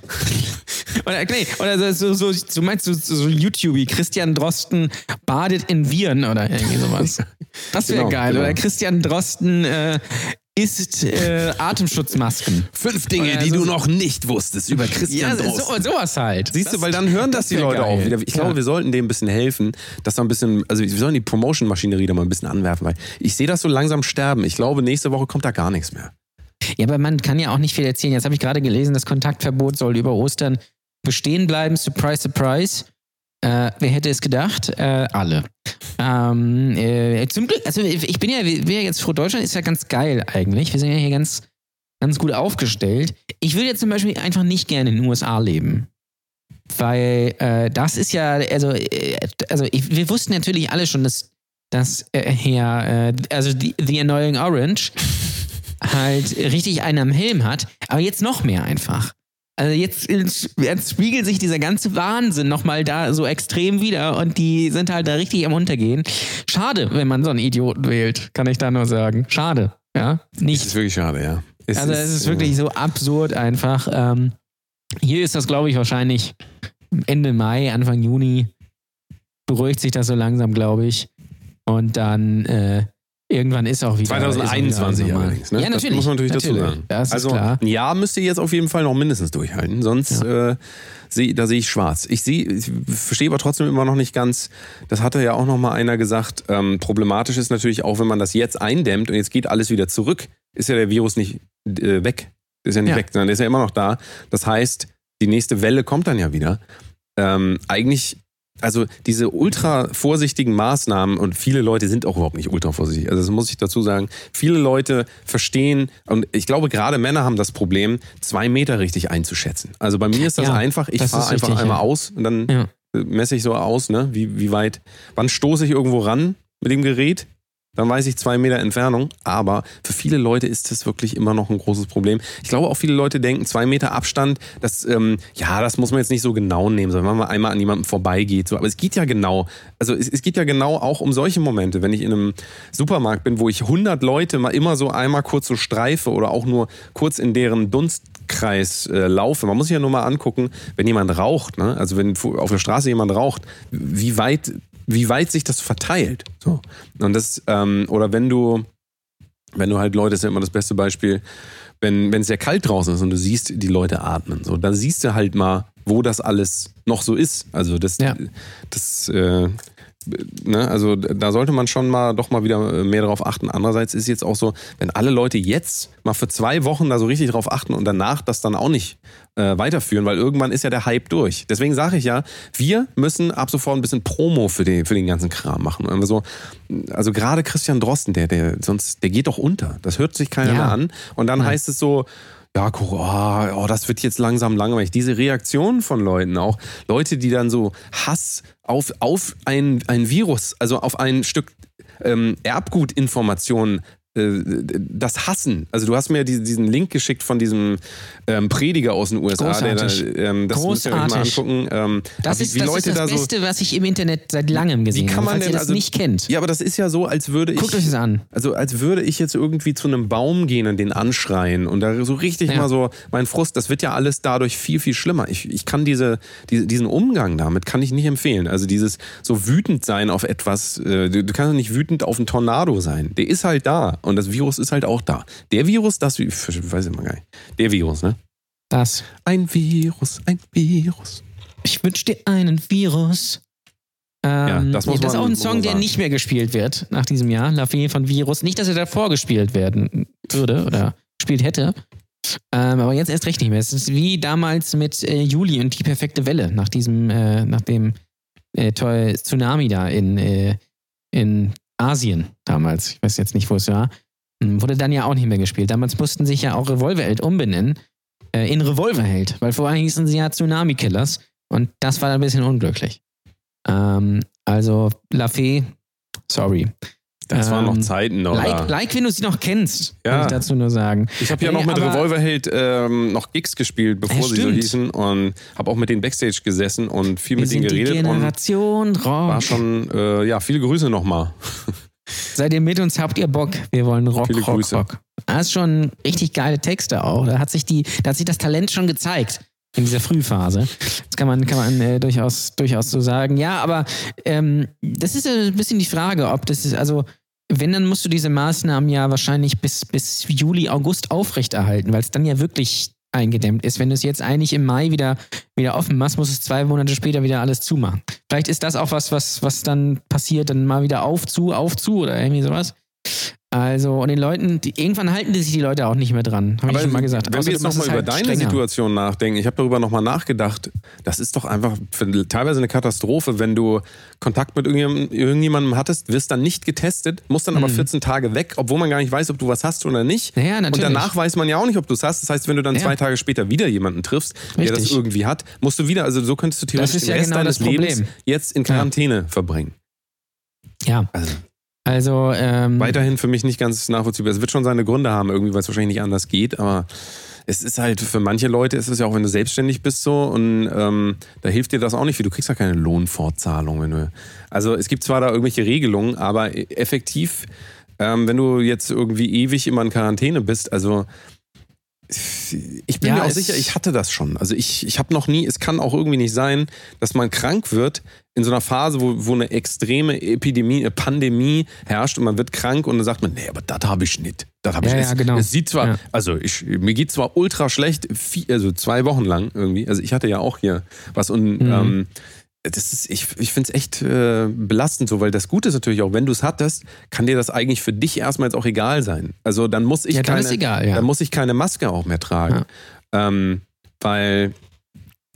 Speaker 4: oder, nee, oder so, so, so, so meinst du so, so YouTube, Christian Drosten badet in Viren oder irgendwie sowas. Das wäre
Speaker 3: Genau,
Speaker 4: geil.
Speaker 3: genau.
Speaker 4: Oder Christian Drosten äh, isst äh, Atemschutzmasken.
Speaker 3: Fünf Dinge,
Speaker 4: Oder
Speaker 3: die
Speaker 4: so-
Speaker 3: du noch nicht wusstest über Christian
Speaker 4: Ja,
Speaker 3: Drosten.
Speaker 4: so, sowas halt.
Speaker 3: Siehst du,
Speaker 4: Das-
Speaker 3: weil dann hören das,
Speaker 4: das
Speaker 3: die Leute
Speaker 4: geil.
Speaker 3: auch wieder. Ich glaube,
Speaker 4: Ja.
Speaker 3: wir sollten dem ein bisschen helfen, dass da ein bisschen, also wir sollen die Promotion-Maschinerie da mal ein bisschen anwerfen, weil ich sehe das so langsam sterben. Ich glaube, nächste Woche kommt da gar nichts mehr.
Speaker 4: Ja, aber man kann ja auch nicht viel erzählen. Jetzt habe ich gerade gelesen, das Kontaktverbot soll über Ostern bestehen bleiben. Surprise, surprise. Äh, wer hätte es gedacht? Äh, alle. Ähm, äh, zum Glück, also ich bin ja, bin jetzt froh, Deutschland ist ja ganz geil eigentlich. Wir sind ja hier ganz, ganz gut aufgestellt. Ich würde jetzt zum Beispiel einfach nicht gerne in den USA leben. Weil äh, das ist ja, also, äh, also ich, wir wussten natürlich alle schon, dass, dass hier, äh, also die, The Annoying Orange halt richtig einen am Helm hat, aber jetzt noch mehr einfach. Also jetzt, jetzt spiegelt sich dieser ganze Wahnsinn nochmal da so extrem wieder und die sind halt da richtig am Untergehen. Schade, wenn man so einen Idioten wählt, kann ich da nur sagen. Schade, ja.
Speaker 3: Das
Speaker 4: Nicht.
Speaker 3: ist wirklich schade, ja. Es
Speaker 4: Also es ist wirklich so absurd einfach. Ähm, hier ist das, glaube ich, wahrscheinlich Ende Mai, Anfang Juni beruhigt sich das so langsam, glaube ich. Und dann äh, irgendwann ist auch wieder.
Speaker 3: 2021
Speaker 4: ist auch wieder
Speaker 3: allerdings, ne?
Speaker 4: Ja, natürlich.
Speaker 3: Das muss man natürlich, dazu sagen.
Speaker 4: Das
Speaker 3: also
Speaker 4: klar.
Speaker 3: ein Jahr müsst ihr jetzt auf jeden Fall noch mindestens durchhalten, sonst äh, seh, da sehe ich schwarz. Ich sehe, ich verstehe aber trotzdem immer noch nicht ganz, das hatte ja auch noch mal einer gesagt, ähm, problematisch ist natürlich auch, wenn man das jetzt eindämmt und jetzt geht alles wieder zurück, ist ja der Virus nicht äh, weg. Ist ja nicht
Speaker 4: Ja.
Speaker 3: weg, sondern der ist ja immer noch da. Das heißt, die nächste Welle kommt dann ja wieder. Ähm, eigentlich also diese ultra vorsichtigen Maßnahmen und viele Leute sind auch überhaupt nicht ultra vorsichtig. Also das muss ich dazu sagen. Viele Leute verstehen und ich glaube gerade Männer haben das Problem, zwei Meter richtig einzuschätzen. Also bei mir ist das
Speaker 4: Ja,
Speaker 3: einfach. Ich fahre einfach
Speaker 4: richtig,
Speaker 3: einmal
Speaker 4: ja.
Speaker 3: aus und dann
Speaker 4: Ja.
Speaker 3: messe ich so aus, ne? Wie, wie weit, wann stoße ich irgendwo ran mit dem Gerät? Dann weiß ich zwei Meter Entfernung. Aber für viele Leute ist das wirklich immer noch ein großes Problem. Ich glaube auch viele Leute denken, zwei Meter Abstand, das, ähm, ja, das muss man jetzt nicht so genau nehmen, sondern wenn man einmal an jemandem vorbeigeht. So. Aber es geht ja genau, also es, es geht ja genau auch um solche Momente, wenn ich in einem Supermarkt bin, wo ich 100 Leute mal immer so einmal kurz so streife oder auch nur kurz in deren Dunstkreis äh, laufe. Man muss sich ja nur mal angucken, wenn jemand raucht, ne? also wenn auf der Straße jemand raucht, wie weit wie weit sich das verteilt. So. Und das, ähm, oder wenn du, wenn du halt Leute, das ist ja immer das beste Beispiel, wenn, es sehr kalt draußen ist und du siehst die Leute atmen, so, dann siehst du halt mal, wo das alles noch so ist. Also das,
Speaker 4: Ja.
Speaker 3: das äh, ne, also da sollte man schon mal doch mal wieder mehr darauf achten. Andererseits ist jetzt auch so, wenn alle Leute jetzt mal für zwei Wochen da so richtig drauf achten und danach das dann auch nicht äh, weiterführen, weil irgendwann ist ja der Hype durch. Deswegen sage ich ja, wir müssen ab sofort ein bisschen Promo für den, für den ganzen Kram machen. Und so, also gerade Christian Drosten, der, der sonst, der geht doch unter. Das hört sich keiner
Speaker 4: Ja.
Speaker 3: mehr an. Und dann
Speaker 4: Nein.
Speaker 3: heißt es so, ja, Corona, oh, das wird jetzt langsam langweilig. Diese Reaktion von Leuten auch, Leute, die dann so Hass auf, auf ein, ein Virus, also auf ein Stück ähm, Erbgutinformationen das Hassen. Also du hast mir diesen Link geschickt von diesem ähm, Prediger aus den USA,
Speaker 4: Großartig.
Speaker 3: der ähm, das müsst ihr euch mal
Speaker 4: Großartig.
Speaker 3: angucken. Ähm,
Speaker 4: Das
Speaker 3: wie,
Speaker 4: ist
Speaker 3: wie
Speaker 4: das,
Speaker 3: Leute
Speaker 4: ist das
Speaker 3: da so.
Speaker 4: Beste, was ich im Internet seit langem gesehen
Speaker 3: Wie kann
Speaker 4: habe.
Speaker 3: man
Speaker 4: Falls
Speaker 3: denn
Speaker 4: ihr das
Speaker 3: also
Speaker 4: nicht kennt,
Speaker 3: Ja, aber das ist ja so, als würde ich.
Speaker 4: guckt euch das an.
Speaker 3: Also als würde ich jetzt irgendwie zu einem Baum gehen und den anschreien und da so richtig
Speaker 4: Ja.
Speaker 3: mal so mein Frust, das wird ja alles dadurch viel, viel schlimmer. Ich, ich kann diese, diese, diesen Umgang damit kann ich nicht empfehlen. Also dieses so wütend sein auf etwas, äh, du, du kannst doch nicht wütend auf einen Tornado sein. Der ist halt da und das Virus ist halt auch da. Der Virus, das, ich weiß ich mal gar nicht. Der Virus, ne?
Speaker 4: Das.
Speaker 3: Ein Virus, ein Virus.
Speaker 4: Ich wünsche dir einen Virus. Ähm,
Speaker 3: das muss
Speaker 4: das ist auch ein Song, der nicht mehr gespielt wird nach diesem Jahr. La Fee von Virus. Nicht, dass er davor gespielt werden würde oder gespielt hätte. Ähm, aber jetzt erst recht nicht mehr. Es ist wie damals mit äh, Juli und die perfekte Welle nach diesem, äh, nach dem äh, Tsunami da in, äh, in Asien damals. Ich weiß jetzt nicht, wo es war. Hm, Wurde dann ja auch nicht mehr gespielt. Damals mussten sich ja auch Revolverheld umbenennen äh, in Revolverheld, weil vorher hießen sie ja Tsunami Killers und das war ein bisschen unglücklich. Ähm, also La Fee, sorry.
Speaker 3: Das waren noch
Speaker 4: Ähm,
Speaker 3: Zeiten, oder?
Speaker 4: Like, like, wenn du sie noch kennst,
Speaker 3: Ja.
Speaker 4: kann ich dazu nur sagen.
Speaker 3: Ich habe ja noch mit
Speaker 4: aber-
Speaker 3: Revolverheld ähm, noch Gigs gespielt, bevor
Speaker 4: Ja,
Speaker 3: sie so hießen und habe auch mit denen Backstage gesessen und viel
Speaker 4: Wir
Speaker 3: mit denen
Speaker 4: die
Speaker 3: geredet und
Speaker 4: Generation
Speaker 3: war
Speaker 4: Rock.
Speaker 3: schon, äh, ja, viele Grüße nochmal.
Speaker 4: Seid ihr mit uns, habt ihr Bock? Wir wollen Rock,
Speaker 3: Viele
Speaker 4: Rock,
Speaker 3: Grüße.
Speaker 4: Rock. Das ist schon richtig geile Texte auch. Da hat sich die, da hat sich das Talent schon gezeigt in dieser Frühphase. Das kann man, kann man äh, durchaus, durchaus so sagen. Ja, aber ähm, das ist ein bisschen die Frage, ob das ist, also wenn, dann musst du diese Maßnahmen ja wahrscheinlich bis, bis Juli, August aufrechterhalten, weil es dann ja wirklich eingedämmt ist. Wenn du es jetzt eigentlich im Mai wieder, wieder offen machst, musst du es zwei Monate später wieder alles zumachen. Vielleicht ist das auch was, was, was dann passiert, dann mal wieder auf, zu, auf, zu oder irgendwie sowas. Also, und den Leuten, die, irgendwann halten sich die Leute auch nicht mehr dran, habe ich schon mal gesagt.
Speaker 3: Wenn
Speaker 4: Außer
Speaker 3: wir jetzt nochmal über
Speaker 4: halt
Speaker 3: deine
Speaker 4: strenger.
Speaker 3: Situation nachdenken, ich habe darüber nochmal nachgedacht, das ist doch einfach teilweise eine Katastrophe, wenn du Kontakt mit irgendjemandem, irgendjemandem hattest, wirst dann nicht getestet, musst dann aber 14 Tage weg, obwohl man gar nicht weiß, ob du was hast oder nicht.
Speaker 4: Mhm. Ja, natürlich.
Speaker 3: Und danach weiß man ja auch nicht, ob du es hast. Das heißt, wenn du dann
Speaker 4: Ja.
Speaker 3: zwei Tage später wieder jemanden triffst, der das
Speaker 4: Richtig.
Speaker 3: irgendwie hat, musst du wieder, also so könntest du theoretisch den
Speaker 4: ja
Speaker 3: Rest
Speaker 4: genau
Speaker 3: deines. Lebens jetzt in Quarantäne verbringen.
Speaker 4: Ja,
Speaker 3: Also
Speaker 4: also, ähm,
Speaker 3: weiterhin für mich nicht ganz nachvollziehbar. Es wird schon seine Gründe haben, irgendwie, weil es wahrscheinlich nicht anders geht, aber es ist halt für manche Leute ist es ja auch, wenn du selbstständig bist so und ähm, da hilft dir das auch nicht viel. Du kriegst ja keine Lohnfortzahlung, wenn du. Also es gibt zwar da irgendwelche Regelungen, aber effektiv, ähm, wenn du jetzt irgendwie ewig immer in Quarantäne bist, also ich bin
Speaker 4: Ja,
Speaker 3: mir auch sicher, ich hatte das schon. Also ich, ich habe noch nie, es kann auch irgendwie nicht sein, dass man krank wird in so einer Phase, wo, wo eine extreme Epidemie, eine Pandemie herrscht und man wird krank und dann sagt man, nee, aber das habe ich nicht. Das habe ich
Speaker 4: Ja,
Speaker 3: es,
Speaker 4: ja, genau.
Speaker 3: es sieht zwar,
Speaker 4: Ja.
Speaker 3: also ich, mir geht zwar ultra schlecht, also zwei Wochen lang irgendwie. Also ich hatte ja auch hier was und
Speaker 4: Mhm.
Speaker 3: ähm, das ist, ich, ich finde es echt äh, belastend so, weil das Gute ist natürlich auch, wenn du es hattest, kann dir das eigentlich für dich erstmal jetzt auch egal sein. Also dann muss ich
Speaker 4: Ja, dann
Speaker 3: keine,
Speaker 4: egal, ja.
Speaker 3: dann muss ich keine Maske auch mehr tragen. Ähm, weil,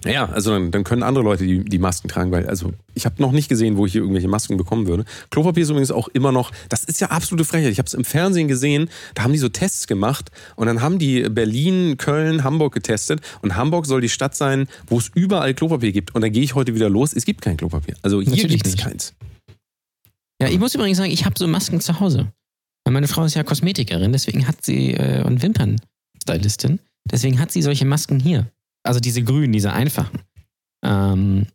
Speaker 3: ja, also dann, dann können andere Leute die, die Masken tragen, weil, also ich habe noch nicht gesehen, wo ich hier irgendwelche Masken bekommen würde. Klopapier ist übrigens auch immer noch, das ist ja absolute Frechheit. Ich habe es im Fernsehen gesehen, da haben die so Tests gemacht und dann haben die Berlin, Köln, Hamburg getestet und Hamburg soll die Stadt sein, wo es überall Klopapier gibt. Und dann gehe ich heute wieder los, es gibt kein Klopapier. Also hier gibt es keins.
Speaker 4: Ja, ich muss übrigens sagen, ich habe so Masken zu Hause. Weil meine Frau ist ja Kosmetikerin, deswegen hat sie äh, und Wimpernstylistin, deswegen hat sie solche Masken hier. Also diese grünen, diese einfachen. Ähm,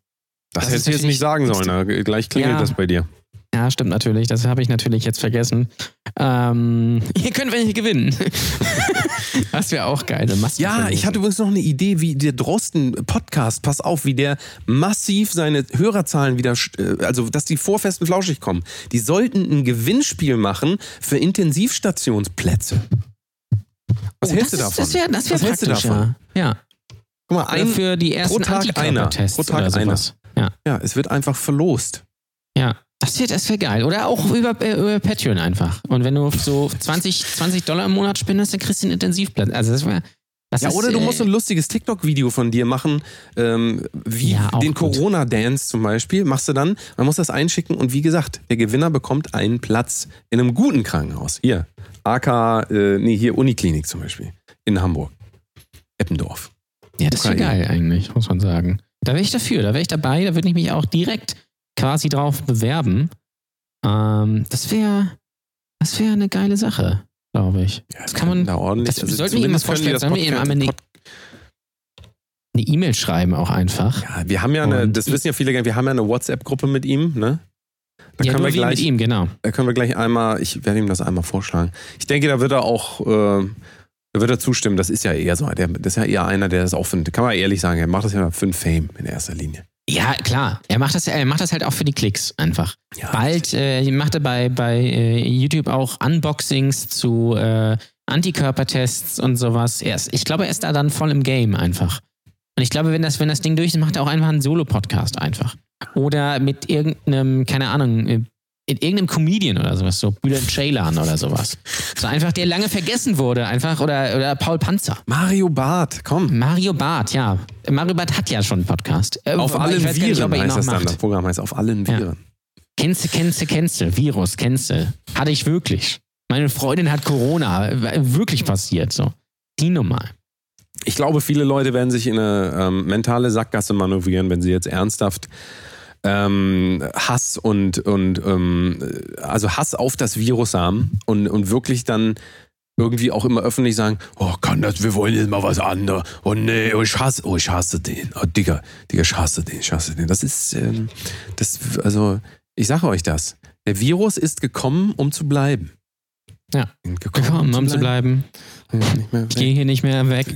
Speaker 3: Das,
Speaker 4: Das
Speaker 3: hättest du jetzt nicht sagen sollen,
Speaker 4: natürlich-
Speaker 3: na, gleich klingelt
Speaker 4: Ja.
Speaker 3: das bei dir.
Speaker 4: ja, stimmt natürlich. Das habe ich natürlich jetzt vergessen. Ähm, ihr könnt welche gewinnen. das wäre auch geil.
Speaker 3: Ja, ich hatte übrigens noch eine Idee, wie der Drosten-Podcast, pass auf, wie der massiv seine Hörerzahlen wieder, äh, also dass die vor festen flauschig kommen. Die sollten ein Gewinnspiel machen für Intensivstationsplätze. Was
Speaker 4: Oh,
Speaker 3: hältst du davon?
Speaker 4: Das wäre das wär
Speaker 3: Was hältst du davon?
Speaker 4: ja.
Speaker 3: Guck mal, ein,
Speaker 4: für die ersten
Speaker 3: Tag
Speaker 4: Antikörpertests
Speaker 3: einer. Pro Tag
Speaker 4: oder sowas. Ja,
Speaker 3: ja, es wird einfach verlost.
Speaker 4: ja. Das wäre das wär geil. Oder auch über, äh, über Patreon einfach. Und wenn du so 20, 20 Dollar im Monat spendest, dann kriegst du einen Intensivplatz. Also das wäre.
Speaker 3: Ja,
Speaker 4: ist,
Speaker 3: oder du
Speaker 4: äh,
Speaker 3: musst ein lustiges TikTok-Video von dir machen, ähm, wie
Speaker 4: Ja,
Speaker 3: den. Corona-Dance zum Beispiel, machst du dann, man muss das einschicken und wie gesagt, der Gewinner bekommt einen Platz in einem guten Krankenhaus. Hier, AK, äh, nee, hier Uniklinik zum Beispiel, in Hamburg. Eppendorf.
Speaker 4: Ja, das wäre
Speaker 3: Ukraine.
Speaker 4: geil eigentlich, muss man sagen. Da wäre ich dafür, da wäre ich dabei, da würde ich mich auch direkt quasi drauf bewerben. Ähm, das wäre das wäre eine geile Sache, glaube ich. das kann man
Speaker 3: da ordentlich.
Speaker 4: das sollten wir ihm
Speaker 3: die
Speaker 4: vorstellen,
Speaker 3: das
Speaker 4: sollen wir ihm einmal eine- eine E-Mail schreiben auch einfach.
Speaker 3: Ja, wir haben ja eine,
Speaker 4: Und-
Speaker 3: das wissen ja viele, nicht, wir haben ja eine WhatsApp-Gruppe mit ihm, ne? Da
Speaker 4: ja,
Speaker 3: können wir gleich,
Speaker 4: mit ihm, genau.
Speaker 3: Da können wir gleich einmal, ich werde ihm das einmal vorschlagen. Ich denke, da wird er auch, äh, da wird er zustimmen. Das ist ja eher so, der, das ist ja eher einer, der das auch findet. Kann man ehrlich sagen, er macht das ja für den Fame in erster Linie.
Speaker 4: Ja, klar. Er macht das, er macht das halt auch für die Klicks einfach.
Speaker 3: Ja,
Speaker 4: Bald äh, macht er bei, bei äh, YouTube auch Unboxings zu äh, Antikörpertests und sowas. Er ist, ich glaube, er ist da dann voll im Game einfach. Und ich glaube, wenn das, wenn das Ding durch ist, macht er auch einfach einen Solo-Podcast einfach. Oder mit irgendeinem, keine Ahnung, äh, in irgendeinem Comedian oder sowas, so Bülent Ceylan oder sowas. So einfach, der lange vergessen wurde, einfach, oder, oder Paul Panzer.
Speaker 3: Mario Barth, komm.
Speaker 4: Mario Barth, ja. Mario Barth hat ja schon einen Podcast. Äh,
Speaker 3: Auf allen
Speaker 4: nicht,
Speaker 3: Viren
Speaker 4: ihn
Speaker 3: heißt das dann. Das Programm heißt auf allen
Speaker 4: Ja.
Speaker 3: Viren.
Speaker 4: Kennste, kennste, kennste, Virus, kennste. Hatte ich wirklich. Meine Freundin hat Corona. Wirklich passiert, so. Die Nummer.
Speaker 3: Ich glaube, viele Leute werden sich in eine ähm, mentale Sackgasse manövrieren, wenn sie jetzt ernsthaft ähm, Hass und, und ähm, also Hass auf das Virus haben und, und wirklich dann irgendwie auch immer öffentlich sagen, oh, kann das, wir wollen jetzt mal was anderes. Oh nee, oh, ich hasse, oh, ich hasse den. Oh, Digga, Digga, ich hasse den, ich hasse den. Das ist, ähm, das, also, ich sage euch das. Der Virus ist gekommen, um zu bleiben.
Speaker 4: Ja.
Speaker 3: Gekommen,
Speaker 4: Gekommen, um zu bleiben.
Speaker 3: Nicht mehr
Speaker 4: Ich gehe hier nicht mehr weg.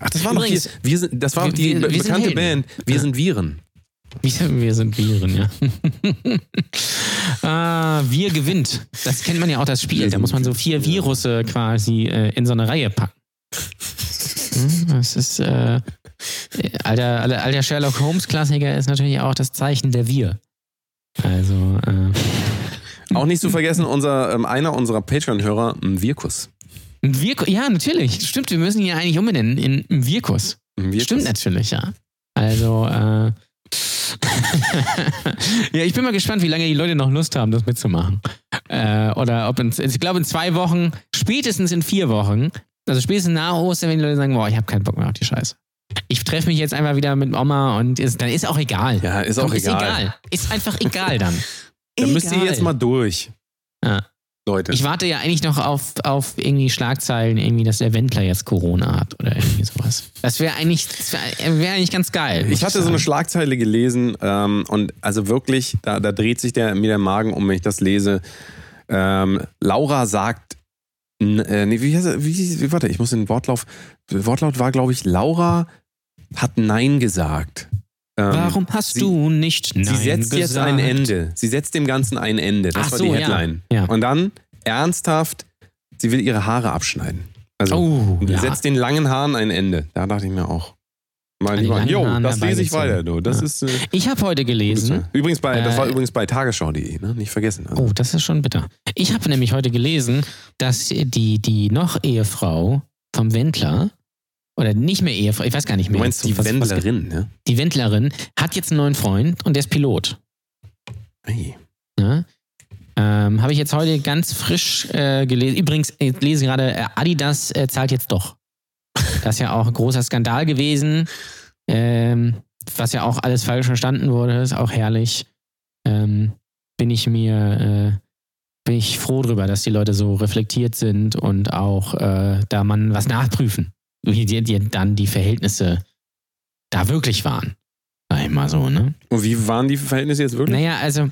Speaker 3: Ach, das war noch hier,
Speaker 4: Übrigens,
Speaker 3: wir sind, das war die
Speaker 4: wir- wir
Speaker 3: bekannte. Band. Wir
Speaker 4: Ja.
Speaker 3: sind Viren.
Speaker 4: Wir, wir sind Viren, ja. ah, wir gewinnt. Das kennt man ja auch, das Spiel. Da muss man so vier Virusse quasi äh, in so eine Reihe packen. Hm, Das ist, äh, alter, alter, alter Sherlock Holmes-Klassiker ist natürlich auch das Zeichen der Wir. Also, äh,
Speaker 3: Auch nicht zu vergessen, unser, ähm, einer unserer Patreon-Hörer, ein Virkus.
Speaker 4: ein Virkus, ja, natürlich. Stimmt, wir müssen ihn ja eigentlich umbenennen in.
Speaker 3: Ein Virkus.
Speaker 4: Stimmt natürlich, ja. Also, äh, ja, ich bin mal gespannt, wie lange die Leute noch Lust haben, das mitzumachen. Äh, oder ob in, ich glaube in zwei Wochen, spätestens in vier Wochen, also spätestens nach Ostern, wenn die Leute sagen, boah, ich habe keinen Bock mehr auf die Scheiße. Ich treffe mich jetzt einfach wieder mit Oma und ist, dann ist auch egal.
Speaker 3: Ja, ist
Speaker 4: Komm,
Speaker 3: auch
Speaker 4: ist
Speaker 3: egal.
Speaker 4: egal. Ist einfach egal dann.
Speaker 3: Da müsst ihr
Speaker 4: Egal.
Speaker 3: jetzt mal durch.
Speaker 4: Ja.
Speaker 3: Leute.
Speaker 4: Ich warte ja eigentlich noch auf, auf irgendwie Schlagzeilen, irgendwie, dass der Wendler jetzt Corona hat oder irgendwie sowas. Das wäre eigentlich, das wär, wär eigentlich ganz geil.
Speaker 3: Ich hatte so eine. Schlagzeile gelesen ähm, und also wirklich, da, da dreht sich der, mir der Magen um, wenn ich das lese. Ähm, Laura sagt, äh, nee, wie, heißt er- wie, wie, warte, ich muss den Wortlauf, Wortlaut war, glaube ich, Laura hat Nein gesagt. Ähm,
Speaker 4: Warum hast
Speaker 3: sie-
Speaker 4: du nicht Nein
Speaker 3: Sie setzt jetzt
Speaker 4: gesagt?
Speaker 3: ein Ende. Sie setzt dem Ganzen ein Ende. Das
Speaker 4: Ach
Speaker 3: war
Speaker 4: so,
Speaker 3: die
Speaker 4: ja.
Speaker 3: Headline.
Speaker 4: Ja.
Speaker 3: Und dann, ernsthaft, sie will ihre Haare abschneiden. Also,
Speaker 4: Oh,
Speaker 3: sie
Speaker 4: ja.
Speaker 3: setzt den langen Haaren ein Ende. Da dachte ich mir auch. Mal
Speaker 4: die
Speaker 3: lieber, jo, das lese ich weiter, du. Das
Speaker 4: Ja.
Speaker 3: ist. Äh,
Speaker 4: Ich habe heute gelesen.
Speaker 3: übrigens bei, das war
Speaker 4: Äh,
Speaker 3: übrigens bei tagesschau.de, ne? Nicht vergessen. Also,
Speaker 4: Oh, das ist schon bitter. Ich habe nämlich heute gelesen, dass die, die noch Ehefrau vom Wendler, oder nicht mehr Ehefrau, ich weiß gar nicht
Speaker 3: du
Speaker 4: mehr.
Speaker 3: meinst die
Speaker 4: was- was-
Speaker 3: Wendlerin, ne?
Speaker 4: Die Wendlerin hat jetzt einen neuen Freund und der ist Pilot.
Speaker 3: Hey.
Speaker 4: Ne? Ähm, habe ich jetzt heute ganz frisch äh, gelesen. Übrigens, ich lese gerade, äh, Adidas äh, zahlt jetzt doch. Das ist ja auch ein großer Skandal gewesen, ähm, was ja auch alles falsch verstanden wurde, ist auch herrlich. Ähm, bin ich mir, äh, bin ich froh drüber, dass die Leute so reflektiert sind und auch äh, da man was nachprüfen, wie die, die dann die Verhältnisse da wirklich waren. Sag ich mal so, ne?
Speaker 3: Und wie waren die Verhältnisse jetzt wirklich?
Speaker 4: Naja, also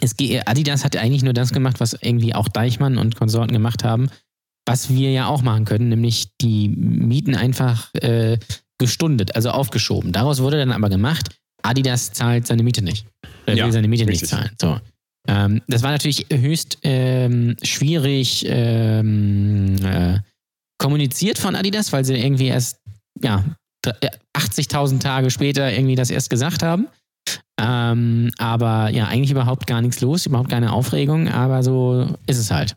Speaker 4: es, Adidas hat eigentlich nur das gemacht, was irgendwie auch Deichmann und Konsorten gemacht haben, was wir ja auch machen können, nämlich die Mieten einfach äh, gestundet, also aufgeschoben. Daraus wurde dann aber gemacht, Adidas zahlt seine Miete nicht. Er
Speaker 3: Ja,
Speaker 4: will seine Miete
Speaker 3: richtig.
Speaker 4: nicht zahlen. So. Ähm, das war natürlich höchst ähm, schwierig ähm, äh, kommuniziert von Adidas, weil sie irgendwie erst ja, dr- äh, 80.000 Tage später irgendwie das erst gesagt haben. Ähm, aber ja, eigentlich überhaupt gar nichts los, überhaupt keine Aufregung, aber so ist es halt.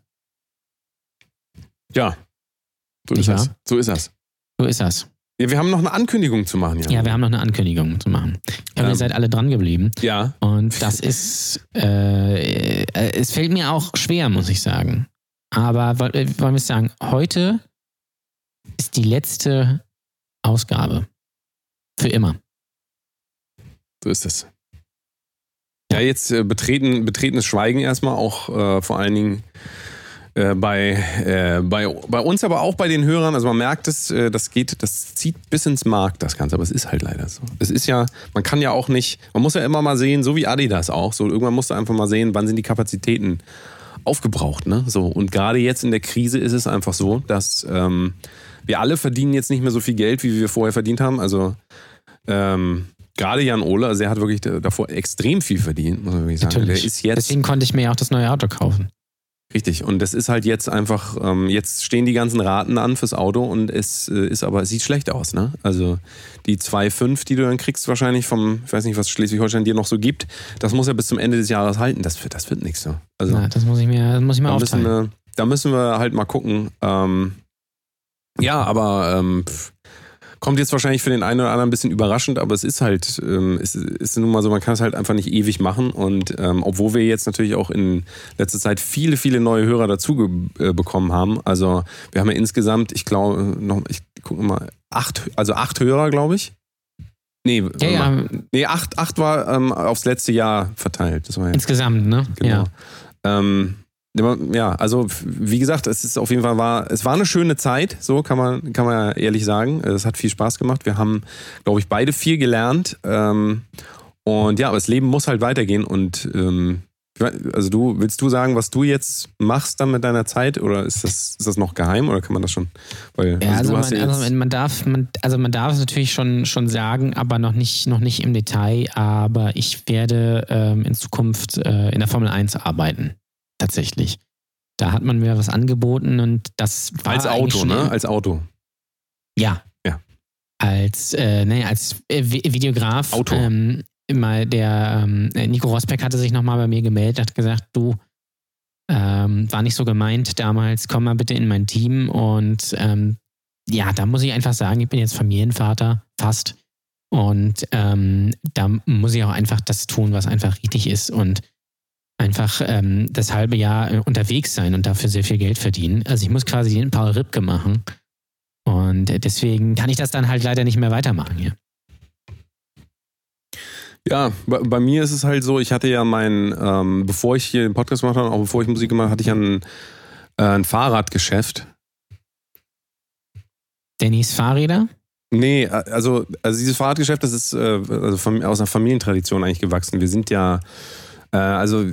Speaker 3: Ja. So ist das. So ist das.
Speaker 4: So ist das.
Speaker 3: Ja, wir haben noch eine Ankündigung zu machen, ja.
Speaker 4: Ja, wir haben noch eine Ankündigung zu machen. Ja,
Speaker 3: Ähm.
Speaker 4: ihr seid alle dran geblieben.
Speaker 3: Ja.
Speaker 4: Und das ist, äh, äh, es fällt mir auch schwer, muss ich sagen. Aber äh, wollen wir sagen, heute ist die letzte Ausgabe. Für immer.
Speaker 3: So ist es. Ja, jetzt äh, betreten, betretenes Schweigen erstmal, auch äh, vor allen Dingen äh, bei, äh, bei, bei uns, aber auch bei den Hörern. Also man merkt es, äh, das geht, das zieht bis ins Markt, das Ganze, aber es ist halt leider so. Es ist ja, man kann ja auch nicht, man muss ja immer mal sehen, so wie Adidas auch, so irgendwann musst du einfach mal sehen, wann sind die Kapazitäten aufgebraucht, ne? So, und gerade jetzt in der Krise ist es einfach so, dass ähm, wir alle verdienen jetzt nicht mehr so viel Geld, wie wir vorher verdient haben. Also ähm, gerade Jan Ole, also er hat wirklich davor extrem viel verdient, muss man wirklich sagen.
Speaker 4: Natürlich.
Speaker 3: Der ist jetzt
Speaker 4: Deswegen konnte ich mir ja auch das neue Auto kaufen.
Speaker 3: Richtig, und das ist halt jetzt einfach, ähm, jetzt stehen die ganzen Raten an fürs Auto und es äh, ist aber, es sieht schlecht aus, ne? Also die 2,5, die du dann kriegst, wahrscheinlich vom, ich weiß nicht, was Schleswig-Holstein dir noch so gibt, das muss ja bis zum Ende des Jahres halten. Das, wird- das wird nichts so. Also
Speaker 4: Na, das muss ich mir, das muss ich mir
Speaker 3: da müssen,
Speaker 4: aufteilen.
Speaker 3: wir, da müssen wir halt mal gucken. Ähm, ja, aber ähm, kommt jetzt wahrscheinlich für den einen oder anderen ein bisschen überraschend, aber es ist halt, ähm, es ist nun mal so, man kann es halt einfach nicht ewig machen. Und ähm, obwohl wir jetzt natürlich auch in letzter Zeit viele, viele neue Hörer dazu äh, bekommen haben, also wir haben ja insgesamt, ich glaube, noch, ich gucke mal, acht, also acht Hörer, glaube ich. Nee,
Speaker 4: Ja, ja,
Speaker 3: nee, acht, acht war ähm, aufs letzte Jahr verteilt. Das war ja
Speaker 4: insgesamt, ne?
Speaker 3: Genau.
Speaker 4: Ja.
Speaker 3: Ähm, ja, also wie gesagt, es ist auf jeden Fall war, es war eine schöne Zeit, so kann man, kann man ja ehrlich sagen. Es hat viel Spaß gemacht. Wir haben, glaube ich, beide viel gelernt. Ähm, und ja, aber das Leben muss halt weitergehen. Und ähm, also du, willst du sagen, was du jetzt machst dann mit deiner Zeit? Oder ist das, ist das noch geheim oder kann man das schon? Weil
Speaker 4: Ja, also,
Speaker 3: du
Speaker 4: man,
Speaker 3: ja
Speaker 4: also man darf, man, also man darf es natürlich schon, schon sagen, aber noch nicht, noch nicht im Detail. Aber ich werde ähm, in Zukunft äh, in der Formel 1 arbeiten. Tatsächlich. Da hat man mir was angeboten und das war
Speaker 3: als Auto, ne? Als Auto.
Speaker 4: Ja.
Speaker 3: Ja.
Speaker 4: Als, äh, nee, als äh, Vi- Videograf.
Speaker 3: Autor.
Speaker 4: Ähm, immer der ähm, äh, Nico Rosbeck hatte sich nochmal bei mir gemeldet, hat gesagt, du, ähm, war nicht so gemeint damals, komm mal bitte in mein Team. Und ähm, ja, da muss ich einfach sagen, ich bin jetzt Familienvater, fast. Und ähm, da muss ich auch einfach das tun, was einfach richtig ist und einfach ähm, das halbe Jahr äh, unterwegs sein und dafür sehr viel Geld verdienen. Also ich muss quasi den Paul Ripke machen. Und äh, deswegen kann ich das dann halt leider nicht mehr weitermachen hier.
Speaker 3: Ja, bei, bei mir ist es halt so, ich hatte ja mein, ähm, bevor ich hier den Podcast gemacht habe, auch bevor ich Musik gemacht habe, hatte ich ja ein, äh, ein Fahrradgeschäft.
Speaker 4: Dannys Fahrräder?
Speaker 3: Nee, also, also dieses Fahrradgeschäft, das ist äh, also von, aus einer Familientradition eigentlich gewachsen. Wir sind ja, also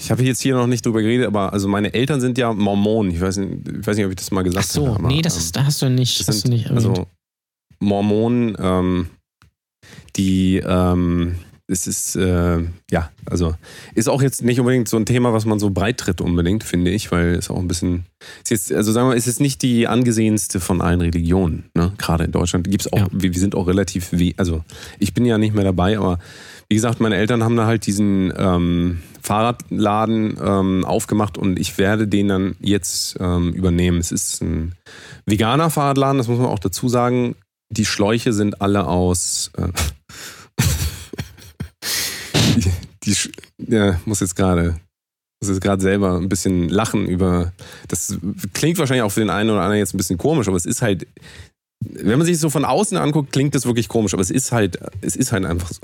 Speaker 3: ich habe jetzt hier noch nicht drüber geredet, aber also meine Eltern sind ja Mormonen. Ich weiß nicht, ich weiß nicht ob ich das mal
Speaker 4: Ach
Speaker 3: gesagt
Speaker 4: so,
Speaker 3: habe.
Speaker 4: nee, das ist, da hast du nicht, hast du
Speaker 3: sind,
Speaker 4: nicht erwähnt.
Speaker 3: also Mormonen, ähm, die, ähm, es ist, äh, ja, also ist auch jetzt nicht unbedingt so ein Thema, was man so breit tritt unbedingt, finde ich, weil es auch ein bisschen, ist jetzt, also sagen wir mal, es ist nicht die angesehenste von allen Religionen, ne? Gerade in Deutschland gibt es auch,
Speaker 4: Ja.
Speaker 3: wir, wir sind auch relativ, we also ich bin ja nicht mehr dabei, aber wie gesagt, meine Eltern haben da halt diesen ähm, Fahrradladen ähm, aufgemacht und ich werde den dann jetzt ähm, übernehmen. Es ist ein veganer Fahrradladen, das muss man auch dazu sagen. Die Schläuche sind alle aus. Äh, die, die ja, muss jetzt gerade muss jetzt gerade selber ein bisschen lachen über. Das klingt wahrscheinlich auch für den einen oder anderen jetzt ein bisschen komisch, aber es ist halt. Wenn man sich so von außen anguckt, klingt das wirklich komisch, aber es ist halt, es ist halt einfach so.